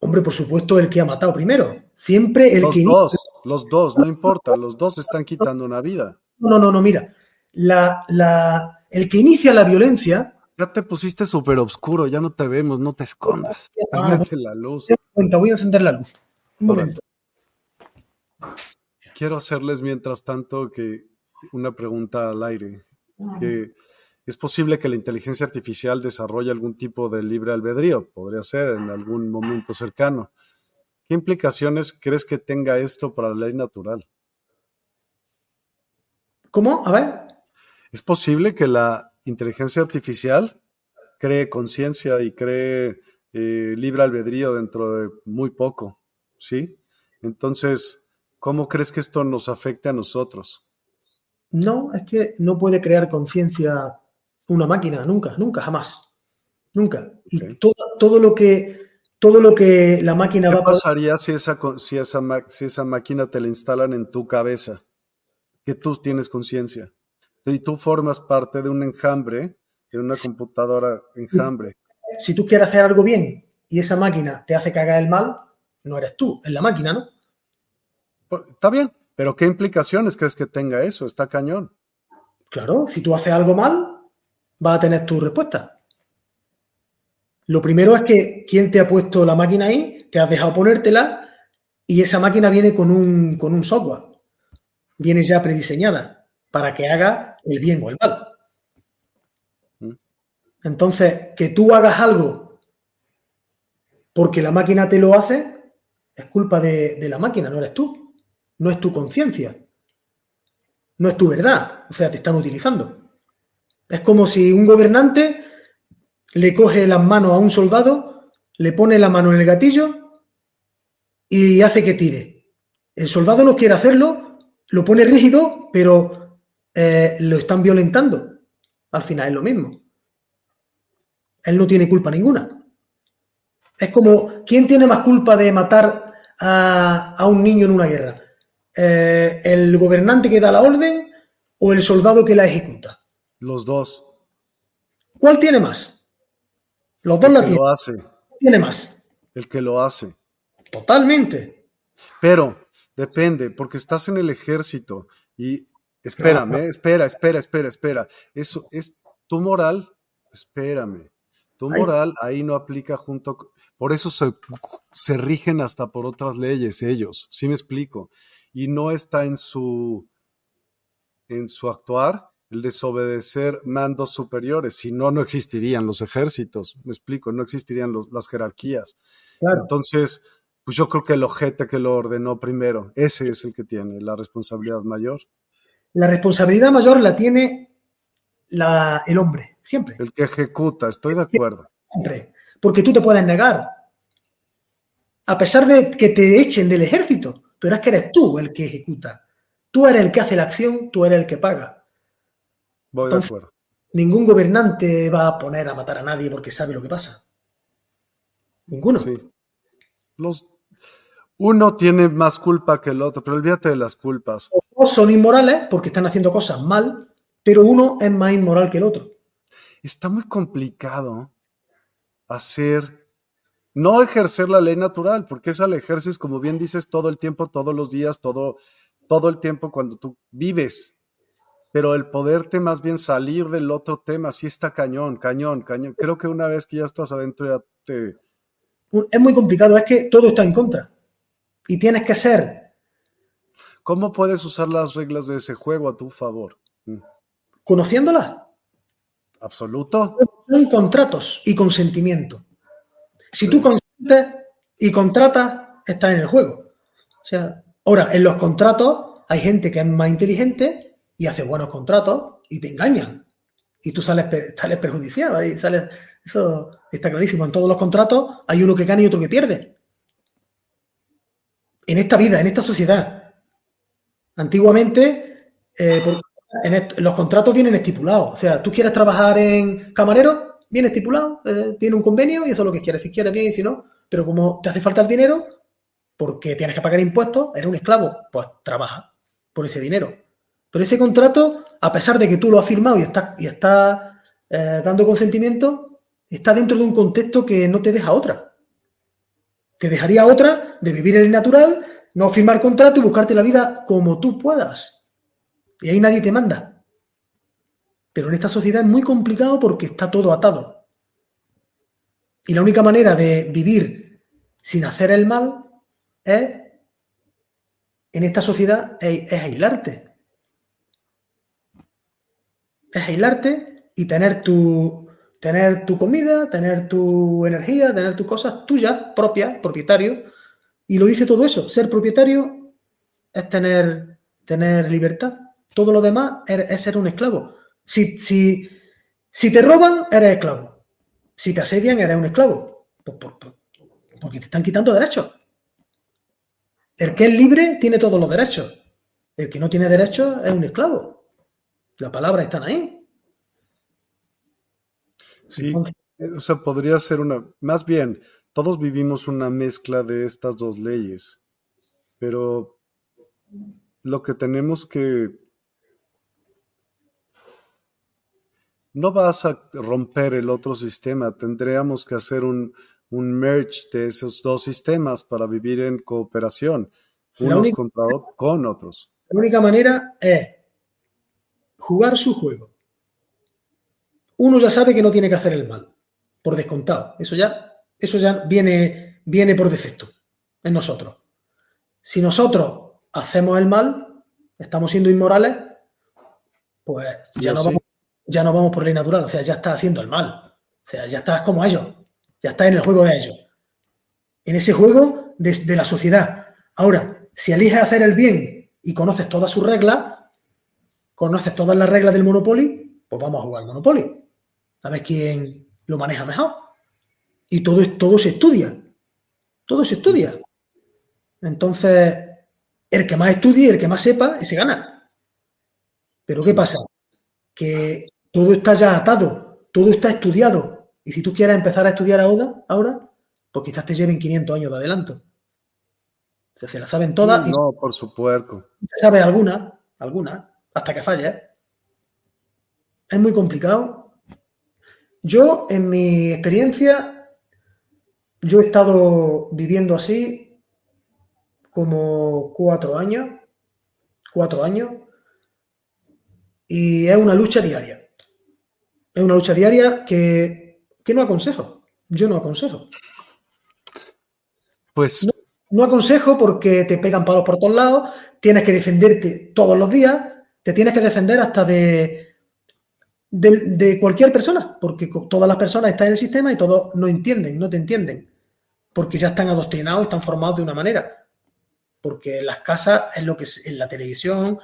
Hombre, por supuesto, el que ha matado primero. Siempre el los que. Los dos, los dos, no importa, los dos están quitando una vida. No, no, no, mira. La, la, el que inicia la violencia ya te pusiste súper oscuro, ya no te vemos, no te escondas. Ah, la luz. Voy a encender la luz. Un momento. Quiero hacerles mientras tanto que una pregunta al aire. Que ¿Es posible que la inteligencia artificial desarrolle algún tipo de libre albedrío? Podría ser en algún momento cercano. ¿Qué implicaciones crees que tenga esto para la ley natural? ¿Cómo? A ver. ¿Es posible que la inteligencia artificial cree conciencia y cree eh, libre albedrío dentro de muy poco, ¿sí? Entonces, ¿cómo crees que esto nos afecte a nosotros? No, es que no puede crear conciencia una máquina, nunca, nunca, jamás. Nunca. Y todo, todo, lo que todo lo que la máquina ¿Qué va a pasaría si esa, si, esa, si esa máquina te la instalan en tu cabeza? Que tú tienes conciencia y tú formas parte de un enjambre, de una computadora enjambre. Si tú quieres hacer algo bien y esa máquina te hace cagar el mal, no eres tú, es la máquina, ¿no? Pues, está bien, pero ¿qué implicaciones crees que tenga eso? Está cañón. Claro, si tú haces algo mal, vas a tener tu respuesta. Lo primero es que quien te ha puesto la máquina ahí, te has dejado ponértela y esa máquina viene con un, con un software. Viene ya prediseñada para que haga el bien o el mal. Mm. Entonces, que tú hagas algo porque la máquina te lo hace, es culpa de, la máquina, no eres tú. No es tu conciencia. No es tu verdad. O sea, te están utilizando. Es como si un gobernante le coge las manos a un soldado, le pone la mano en el gatillo y hace que tire. El soldado no quiere hacerlo, lo pone rígido, pero eh, lo están violentando. Al final es lo mismo. Él no tiene culpa ninguna. Es como, ¿quién tiene más culpa de matar a, un niño en una guerra? Eh, ¿El gobernante que da la orden o el soldado que la ejecuta? Los dos. ¿Cuál tiene más? Los dos el la que tienen. Lo hace. ¿Tiene más? El que lo hace. Totalmente. Pero depende, porque estás en el ejército y espérame, espera, espera, espera, espera. Eso es tu moral. Espérame. Tu moral ahí no aplica junto. Por eso se, se rigen hasta por otras leyes ellos. ¿Sí me explico? Y no está en su en su actuar el desobedecer mandos superiores, si no, no existirían los ejércitos, me explico, no existirían las jerarquías. Entonces, pues yo creo que el ojete que lo ordenó primero, ese es el que tiene la responsabilidad mayor. La responsabilidad mayor la tiene la, el hombre, siempre. El que ejecuta, estoy de acuerdo. Siempre, porque tú te puedes negar, a pesar de que te echen del ejército, pero es que eres tú el que ejecuta. Tú eres el que hace la acción, tú eres el que paga. Voy de acuerdo. Ningún gobernante va a poner a matar a nadie porque sabe lo que pasa. Ninguno. Sí. Los, uno tiene más culpa que el otro, pero olvídate de las culpas. Los son inmorales porque están haciendo cosas mal, pero uno es más inmoral que el otro. Está muy complicado hacer, no ejercer la ley natural, porque esa la ejerces, como bien dices, todo el tiempo, todos los días, todo, todo el tiempo cuando tú vives. Pero el poderte más bien salir del otro tema, sí está cañón, cañón, cañón. Creo que una vez que ya estás adentro ya te... Es muy complicado, es que todo está en contra. Y tienes que ser... ¿Cómo puedes usar las reglas de ese juego a tu favor? Mm. Conociéndolas. Absoluto. Son contratos y consentimiento. Si tú consientes y contratas, estás en el juego. O sea, Ahora, en los contratos hay gente que es más inteligente y hace buenos contratos y te engañan. Y tú sales, sales perjudiciado. Y sales, eso está clarísimo. En todos los contratos hay uno que gana y otro que pierde. En esta vida, en esta sociedad. Antiguamente, eh, los contratos vienen estipulados. O sea, tú quieres trabajar en camarero, viene estipulado, eh, tiene un convenio y eso es lo que quieres. Si quieres, bien si no. Pero como te hace falta el dinero, porque tienes que pagar impuestos, eres un esclavo, pues trabaja por ese dinero. Pero ese contrato, a pesar de que tú lo has firmado y estás, y está eh, dando consentimiento, está dentro de un contexto que no te deja otra. Te dejaría otra de vivir en el natural, no firmar contrato y buscarte la vida como tú puedas. Y ahí nadie te manda. Pero en esta sociedad es muy complicado porque está todo atado. Y la única manera de vivir sin hacer el mal es, en esta sociedad, es, aislarte. Es aislarte y tener tu, tener tu comida, tener tu energía, tener tus cosas tuyas, propias, propietario. Y lo dice todo eso. Ser propietario es tener, tener libertad. Todo lo demás es, ser un esclavo. Si, si, si, te roban, eres esclavo. Si te asedian, eres un esclavo. porque te están quitando derechos. El que es libre tiene todos los derechos. El que no tiene derechos es un esclavo. Las palabras están ahí. Sí, o sea, podría ser una, más bien, todos vivimos una mezcla de estas dos leyes, pero lo que tenemos que... No vas a romper el otro sistema, tendríamos que hacer un, un merge de esos dos sistemas para vivir en cooperación, unos contra con otros. La única manera es jugar su juego. Uno ya sabe que no tiene que hacer el mal, por descontado. Eso ya, eso ya viene, viene por defecto en nosotros. Si nosotros hacemos el mal, estamos siendo inmorales, pues ya, no vamos, ya no vamos por ley natural. O sea, ya está haciendo el mal. O sea, ya estás como ellos. Ya está en el juego de ellos. En ese juego de, la sociedad. Ahora, si eliges hacer el bien y conoces todas sus reglas, conoces todas las reglas del Monopoly, pues vamos a jugar Monopoly. Ver quién lo maneja mejor. Y todo, todo se estudia. Todo se estudia. Entonces, el que más estudie, el que más sepa, ese gana. Pero ¿qué pasa? Que todo está ya atado, todo está estudiado. Y si tú quieres empezar a estudiar ahora, ahora pues quizás te lleven 500 años de adelanto. O sea, se la saben todas. no, por supuesto. Sabe alguna, alguna, hasta que falle. Es muy complicado. Yo, en mi experiencia, yo he estado viviendo así como cuatro años, cuatro años, y es una lucha diaria. Es una lucha diaria que, no aconsejo. Yo no aconsejo. Pues. No, aconsejo porque te pegan palos por todos lados, tienes que defenderte todos los días, te tienes que defender hasta de, de, cualquier persona, porque todas las personas están en el sistema y todos no entienden, no te entienden, porque ya están adoctrinados, están formados de una manera. Porque en las casas es lo que en la televisión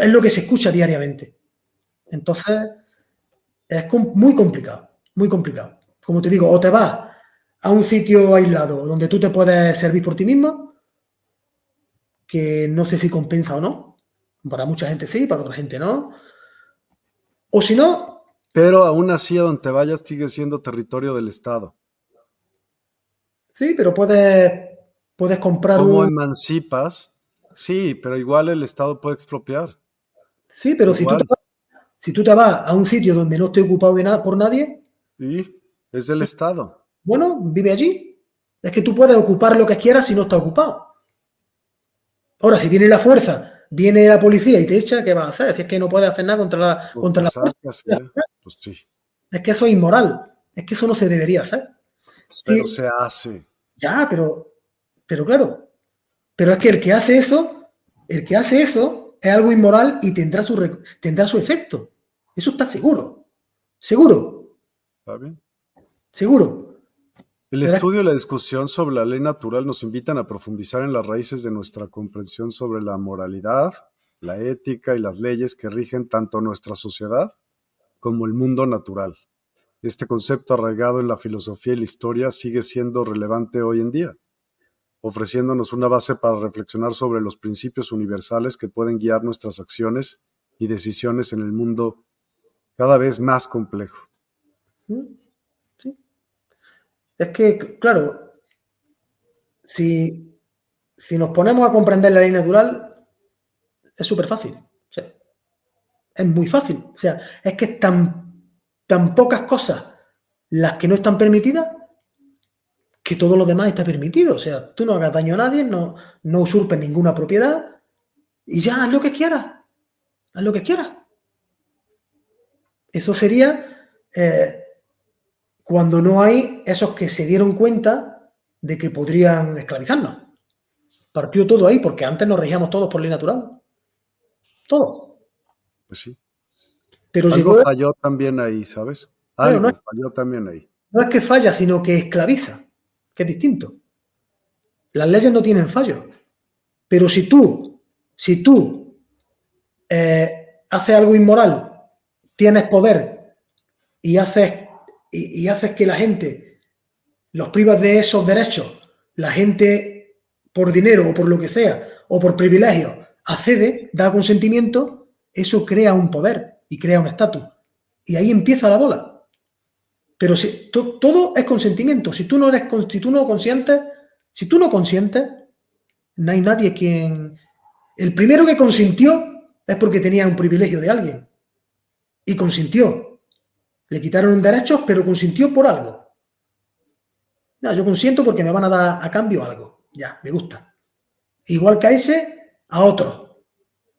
es lo que se escucha diariamente. Entonces, es muy complicado, muy complicado. Como te digo, o te vas a un sitio aislado donde tú te puedes servir por ti mismo, que no sé si compensa o no. Para mucha gente sí, para otra gente no. O si no... Pero aún así, a donde vayas sigue siendo territorio del Estado. Sí, pero puedes, puedes comprar ¿Cómo emancipas? Sí, pero igual el Estado puede expropiar. Sí, pero si tú, te vas, si tú te vas a un sitio donde no esté ocupado de nada por nadie... Sí, es del Estado. Bueno, vive allí. Es que tú puedes ocupar lo que quieras si no está ocupado. Ahora, si viene la fuerza, viene la policía y te echa, ¿qué vas a hacer? Si es que no puedes hacer nada contra la, pues contra la. Pues sí. Es que eso es inmoral. Es que eso no se debería hacer. Pero se hace. Ya, pero, pero claro. Pero es que el que hace eso, el que hace eso es algo inmoral y tendrá su, tendrá su efecto. Eso está seguro. Seguro. ¿Está bien? Seguro. El estudio y la discusión sobre la ley natural nos invitan a profundizar en las raíces de nuestra comprensión sobre la moralidad, la ética y las leyes que rigen tanto nuestra sociedad como el mundo natural. Este concepto arraigado en la filosofía y la historia sigue siendo relevante hoy en día, ofreciéndonos una base para reflexionar sobre los principios universales que pueden guiar nuestras acciones y decisiones en el mundo cada vez más complejo. Es que, claro, si, si nos ponemos a comprender la ley natural, es súper fácil. es muy fácil. O sea, es que es tan, tan pocas cosas las que no están permitidas que todo lo demás está permitido. O sea, tú no hagas daño a nadie, no, no usurpes ninguna propiedad y ya haz lo que quieras. Haz lo que quieras. Eso sería eh, cuando no hay esos que se dieron cuenta de que podrían esclavizarnos. Partió todo ahí, porque antes nos regíamos todos por ley natural. Todo. Pues sí. Pero Algo falló también ahí, ¿sabes? Algo falló también ahí. No es que falla, sino que esclaviza, que es distinto. Las leyes no tienen fallos. Pero si tú, si tú eh, haces algo inmoral, tienes poder y haces y, haces que la gente los privas de esos derechos, la gente por dinero o por lo que sea, o por privilegio, accede, da consentimiento, eso crea un poder y crea un estatus. Y ahí empieza la bola. Pero si, todo es consentimiento. Si tú no eres si tú no consientes, si tú no consientes, no hay nadie quien. El primero que consintió es porque tenía un privilegio de alguien. Y consintió. Le quitaron derechos, pero consintió por algo. No, yo consiento porque me van a dar a cambio algo. Ya, me gusta. Igual que a ese, a otro.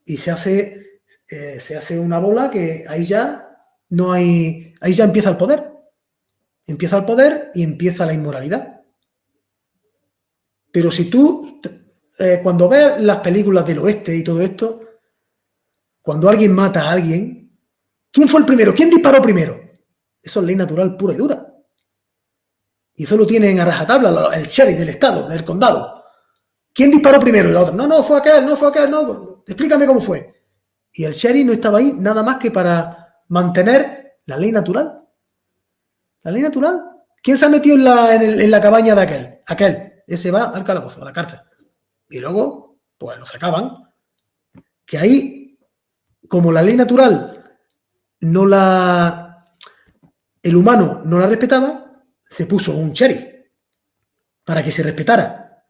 Y se hace, eh, se hace una bola que ahí ya no hay. Ahí ya empieza el poder. Empieza el poder y empieza la inmoralidad. Pero si tú, eh, cuando ves las películas del oeste y todo esto, cuando alguien mata a alguien, ¿quién fue el primero? ¿Quién disparó primero? Eso es ley natural pura y dura. Y eso lo tienen a rajatabla el sheriff del estado, del condado. ¿Quién disparó primero? Y el otro, no, no, fue aquel, no fue aquel, no. Explícame cómo fue. Y el sheriff no estaba ahí nada más que para mantener la ley natural. La ley natural. ¿Quién se ha metido en la, en la cabaña de aquel? Aquel. Ese va al calabozo, a la cárcel. Y luego, pues lo sacaban. Que ahí, como la ley natural no la el humano no la respetaba, se puso un sheriff. para que se respetara.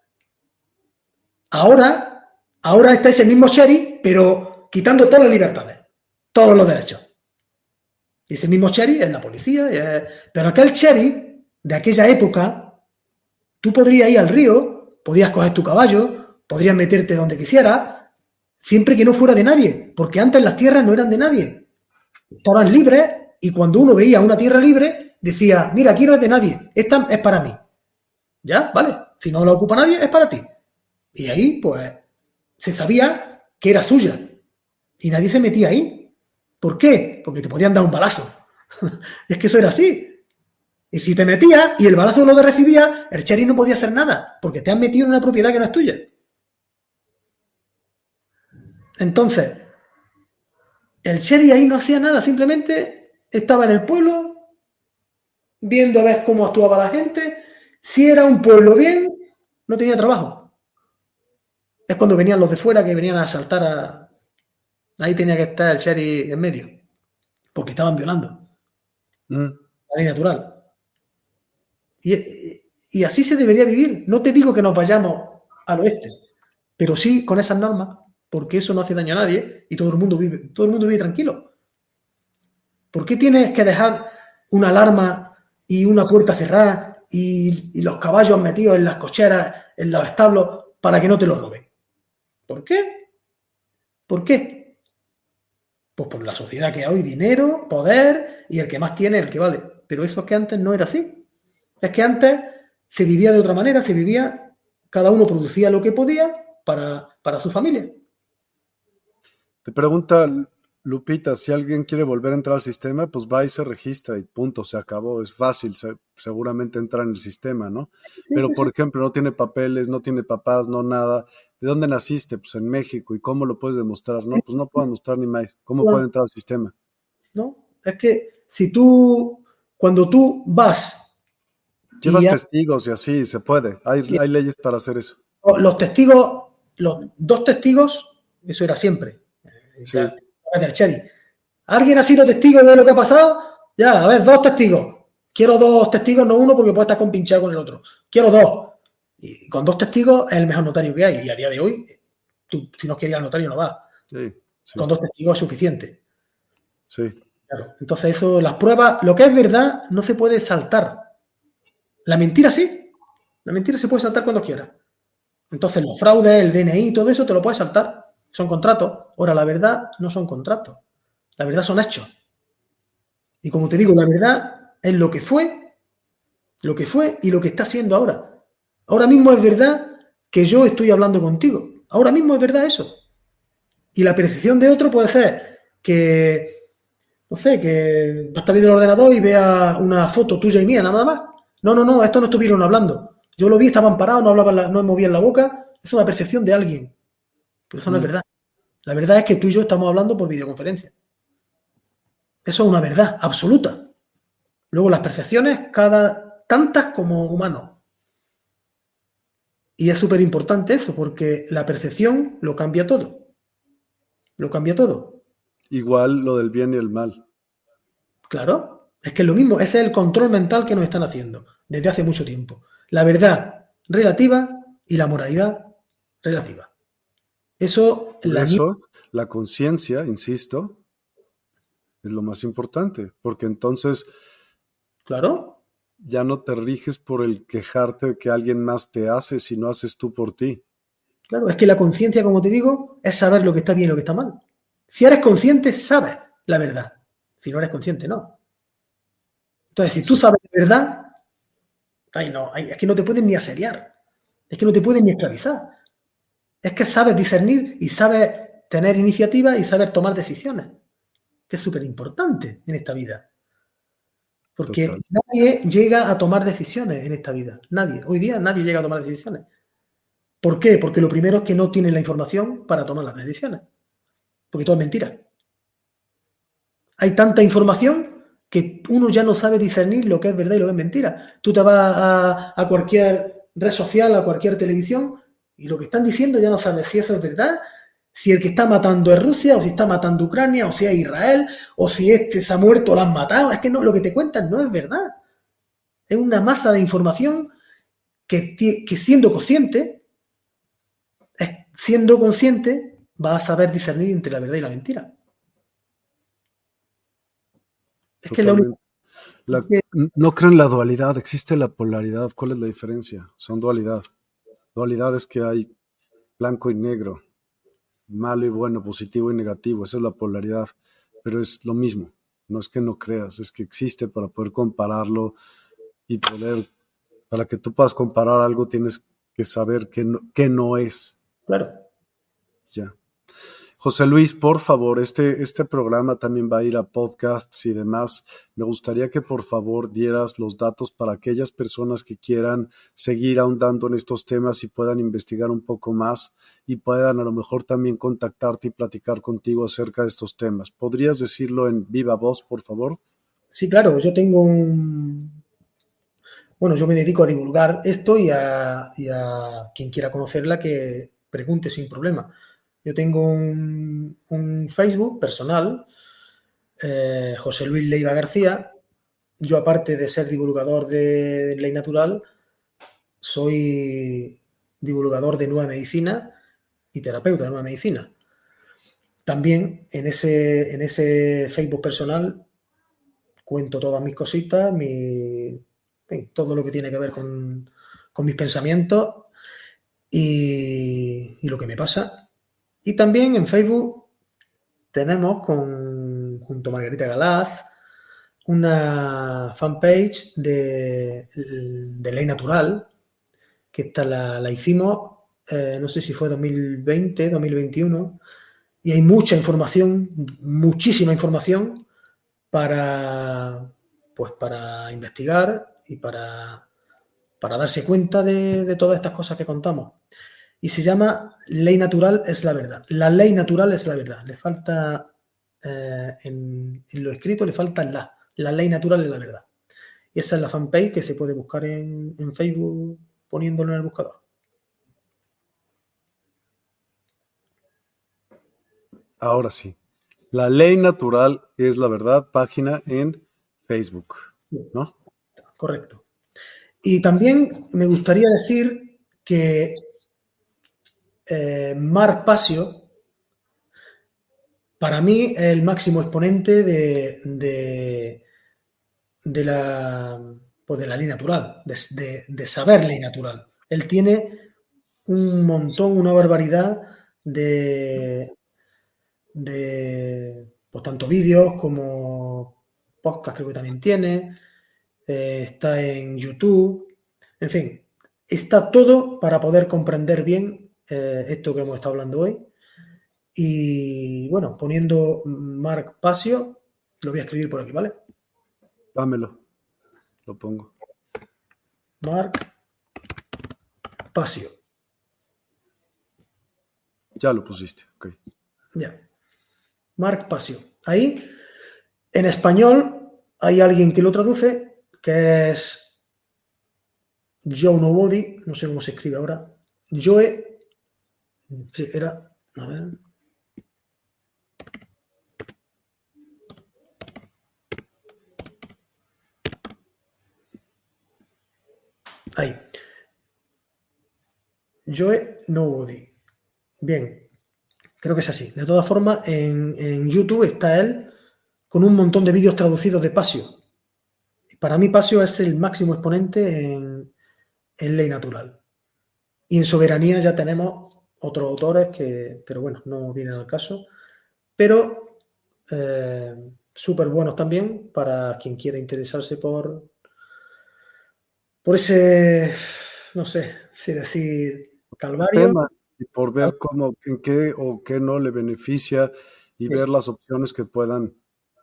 Ahora, ahora está ese mismo sheriff, pero quitando todas las libertades, todos los derechos. Ese mismo sheriff es la policía, pero aquel sheriff de aquella época, tú podrías ir al río, podías coger tu caballo, podrías meterte donde quisieras, siempre que no fuera de nadie, porque antes las tierras no eran de nadie. Estaban libres y cuando uno veía una tierra libre, decía, mira, aquí no es de nadie, esta es para mí. ¿Ya? ¿Vale? Si no la ocupa nadie, es para ti. Y ahí, pues, se sabía que era suya. Y nadie se metía ahí. ¿Por qué? Porque te podían dar un balazo. es que eso era así. Y si te metías y el balazo lo recibía, el cherry no podía hacer nada, porque te han metido en una propiedad que no es tuya. Entonces, el cherry ahí no hacía nada, simplemente estaba en el pueblo, viendo a ver cómo actuaba la gente. Si era un pueblo bien, no tenía trabajo. Es cuando venían los de fuera que venían a asaltar a. Ahí tenía que estar el cherry en medio, porque estaban violando mm. la ley natural. Y, así se debería vivir. No te digo que nos vayamos al oeste, pero sí con esas normas, porque eso no hace daño a nadie y todo el mundo vive, todo el mundo vive tranquilo. ¿Por qué tienes que dejar una alarma y una puerta cerrada y, los caballos metidos en las cocheras, en los establos, para que no te lo roben? ¿Por qué? ¿Por qué? Pues por la sociedad que hay hoy, dinero, poder y el que más tiene, el que vale. Pero eso es que antes no era así. Es que antes se vivía de otra manera, se vivía, cada uno producía lo que podía para, su familia. Te pregunta Lupita, si alguien quiere volver a entrar al sistema, pues va y se registra y punto, se acabó. Es fácil seguramente entrar en el sistema, ¿no? Pero, por ejemplo, no tiene papeles, no tiene papás, no nada. ¿De dónde naciste? Pues en México. ¿Y cómo lo puedes demostrar? No, pues no puedo mostrar ni más. ¿Cómo puede entrar al sistema? No, es que si tú, cuando tú vas Llevas testigos y así, se puede. Hay, hay, leyes para hacer eso. Los testigos, los dos testigos, eso era siempre. Sí. ¿Alguien ha sido testigo de lo que ha pasado? Ya, a ver, dos testigos. Quiero dos testigos, no uno, porque puede estar compinchado con el otro. Quiero dos. Y con dos testigos es el mejor notario que hay. Y a día de hoy, tú, si no quieres ir al notario, no va. Con dos testigos es suficiente. Sí. Entonces, eso, las pruebas, lo que es verdad, no se puede saltar. La mentira sí. La mentira se puede saltar cuando quiera. Entonces, los fraudes, el DNI, todo eso te lo puedes saltar. Son contratos. Ahora, la verdad no son contratos. La verdad son hechos. Y como te digo, la verdad es lo que fue, lo que fue y lo que está siendo ahora. Ahora mismo es verdad que yo estoy hablando contigo. Ahora mismo es verdad eso. Y la percepción de otro puede ser que, no sé, que va a estar el ordenador y vea una foto tuya y mía, nada más. No, no, no, esto no estuvieron hablando. Yo lo vi, estaban parados, no hablaban, no movían la boca. Es una percepción de alguien. Pero eso no es verdad. La verdad es que tú y yo estamos hablando por videoconferencia. Eso es una verdad absoluta. Luego las percepciones, cada tantas como humanos. Y es súper importante eso, porque la percepción lo cambia todo. Lo cambia todo. Igual lo del bien y el mal. Claro, es que es lo mismo, ese es el control mental que nos están haciendo desde hace mucho tiempo. La verdad relativa y la moralidad relativa. Eso, la, eso, la conciencia, insisto, es lo más importante, porque entonces, claro, ya no te riges por el quejarte de que alguien más te hace si no haces tú por ti. Claro, es que la conciencia, como te digo, es saber lo que está bien y lo que está mal. Si eres consciente, sabes la verdad. Si no eres consciente, no. Entonces, si tú sabes de verdad, ay, no, es que no te pueden ni asediar, es que no te pueden ni esclavizar. Es que sabes discernir y sabes tener iniciativa y saber tomar decisiones, que es súper importante en esta vida. Porque nadie llega a tomar decisiones en esta vida. Nadie. Hoy día nadie llega a tomar decisiones. ¿Por qué? Porque lo primero es que no tienen la información para tomar las decisiones. Porque todo es mentira. Hay tanta información que uno ya no sabe discernir lo que es verdad y lo que es mentira. Tú te vas a, cualquier red social, a cualquier televisión, y lo que están diciendo ya no sabes si eso es verdad, si el que está matando es Rusia, o si está matando Ucrania, o si es Israel, o si este se ha muerto o lo han matado. Es que no, lo que te cuentan no es verdad. Es una masa de información que, que siendo consciente, siendo consciente, va a saber discernir entre la verdad y la mentira. Es que no creo en la dualidad, existe la polaridad. ¿Cuál es la diferencia? Son dualidad. Dualidad es que hay blanco y negro, malo y bueno, positivo y negativo. Esa es la polaridad. Pero es lo mismo. No es que no creas, es que existe para poder compararlo y poder, para que tú puedas comparar algo, tienes que saber que no, que no es. Claro. Ya. José Luis, por favor, este, este programa también va a ir a podcasts y demás. Me gustaría que por favor dieras los datos para aquellas personas que quieran seguir ahondando en estos temas y puedan investigar un poco más y puedan a lo mejor también contactarte y platicar contigo acerca de estos temas. ¿Podrías decirlo en viva voz, por favor? Sí, claro, yo tengo un... Bueno, yo me dedico a divulgar esto y a, y a quien quiera conocerla que pregunte sin problema. Yo tengo un, Facebook personal, eh, José Luis Leiva García. Yo, aparte de ser divulgador de ley natural, soy divulgador de nueva medicina y terapeuta de nueva medicina. También en ese, en ese Facebook personal cuento todas mis cositas, todo lo que tiene que ver con, mis pensamientos y, lo que me pasa. Y también en Facebook tenemos con, junto a Margarita Galaz una fanpage de, Ley Natural, que esta la, hicimos, eh, no sé si fue 2020, 2021, y hay mucha información, muchísima información para, pues para investigar y para, para darse cuenta de, de todas estas cosas que contamos y se llama Ley Natural es la verdad. La ley natural es la verdad. Le falta eh, en, lo escrito, le falta la. La ley natural es la verdad. Y esa es la fanpage que se puede buscar en, en Facebook poniéndolo en el buscador. Ahora sí. La ley natural es la verdad, página en Facebook, ¿no? Correcto. Y también me gustaría decir que eh, Marc Pasio, para mí es el máximo exponente de, de, la, pues de la ley natural, de, saber ley natural. Él tiene un montón, una barbaridad de, de pues, tanto vídeos como podcast, creo que también tiene. Eh, está en YouTube. En fin, está todo para poder comprender bien eh, esto que hemos estado hablando hoy. Y bueno, poniendo Marc Pasio, lo voy a escribir por aquí, ¿vale? Dámelo, lo pongo. Marc Pasio. Ya lo pusiste, ok. Ya. Marc Pasio. Ahí, en español, hay alguien que lo traduce, que es Joe Nobody, no sé cómo se escribe ahora. Joe Sí, era. A ver. Ahí. Joe Nobody. Bien. Creo que es así. De todas formas, en, YouTube está él con un montón de vídeos traducidos de Pasio. Para mí, Pasio es el máximo exponente en, en ley natural. Y en soberanía ya tenemos otros autores que, pero bueno, no vienen al caso. Pero eh, súper buenos también para quien quiera interesarse por, por ese, no sé, si decir, calvario. y por ver cómo, en qué o qué no le beneficia y ver las opciones que puedan,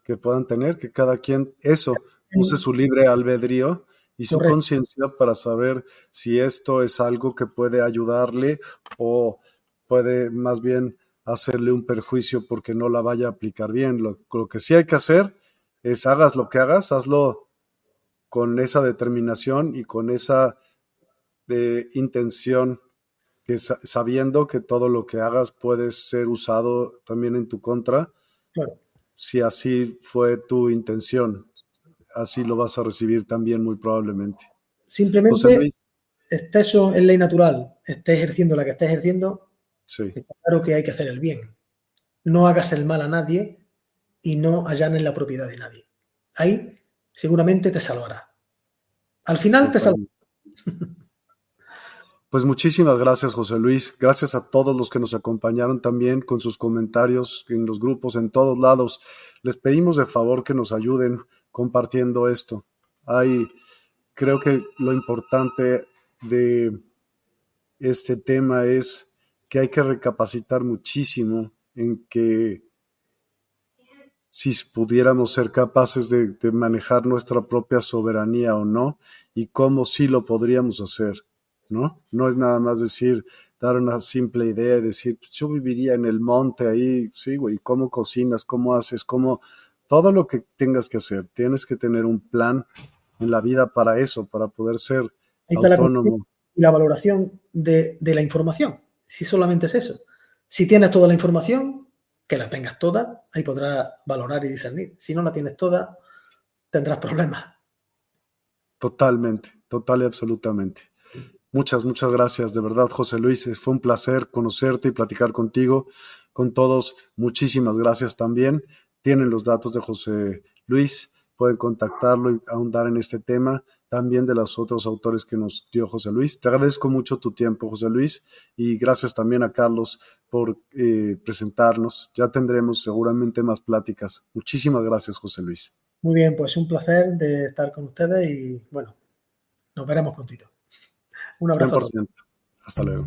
que puedan tener, que cada quien eso use su libre albedrío y su conciencia para saber si esto es algo que puede ayudarle o puede más bien hacerle un perjuicio porque no la vaya a aplicar bien. Lo, que sí hay que hacer es hagas lo que hagas, hazlo con esa determinación y con esa de intención, que sabiendo que todo lo que hagas puede ser usado también en tu contra, si así fue tu intención así lo vas a recibir también muy probablemente. Simplemente estés en ley natural, estés ejerciendo la que estés ejerciendo, Sí, está claro que hay que hacer el bien. No hagas el mal a nadie y no allanes la propiedad de nadie. Ahí seguramente te salvará. Al final te salvará. Pues muchísimas gracias, José Luis. Gracias a todos los que nos acompañaron también con sus comentarios en los grupos, en todos lados. Les pedimos de favor que nos ayuden compartiendo esto. Hay, creo que lo importante de este tema es que hay que recapacitar muchísimo en que si pudiéramos ser capaces de, manejar nuestra propia soberanía o no, y cómo sí lo podríamos hacer. ¿no? No es nada más decir, dar una simple idea y decir, pues, yo viviría en el monte ahí, sí, güey, ¿cómo cocinas? ¿Cómo haces? ¿Cómo? Todo lo que tengas que hacer, tienes que tener un plan en la vida para eso, para poder ser la autónomo. y la valoración de, de la información, si solamente es eso. Si tienes toda la información, que la tengas toda, ahí podrás valorar y discernir. Si no la tienes toda, tendrás problemas. Totalmente, total y absolutamente. Muchas, muchas gracias. De verdad, José Luis, fue un placer conocerte y platicar contigo. Con todos, muchísimas gracias también. Tienen los datos de José Luis, pueden contactarlo y ahondar en este tema, también de los otros autores que nos dio José Luis. Te agradezco mucho tu tiempo, José Luis, y gracias también a Carlos por eh, presentarnos. Ya tendremos seguramente más pláticas. Muchísimas gracias, José Luis. Muy bien, pues un placer de estar con ustedes y bueno, nos veremos prontito. Un abrazo. a todos. 100%. Hasta luego.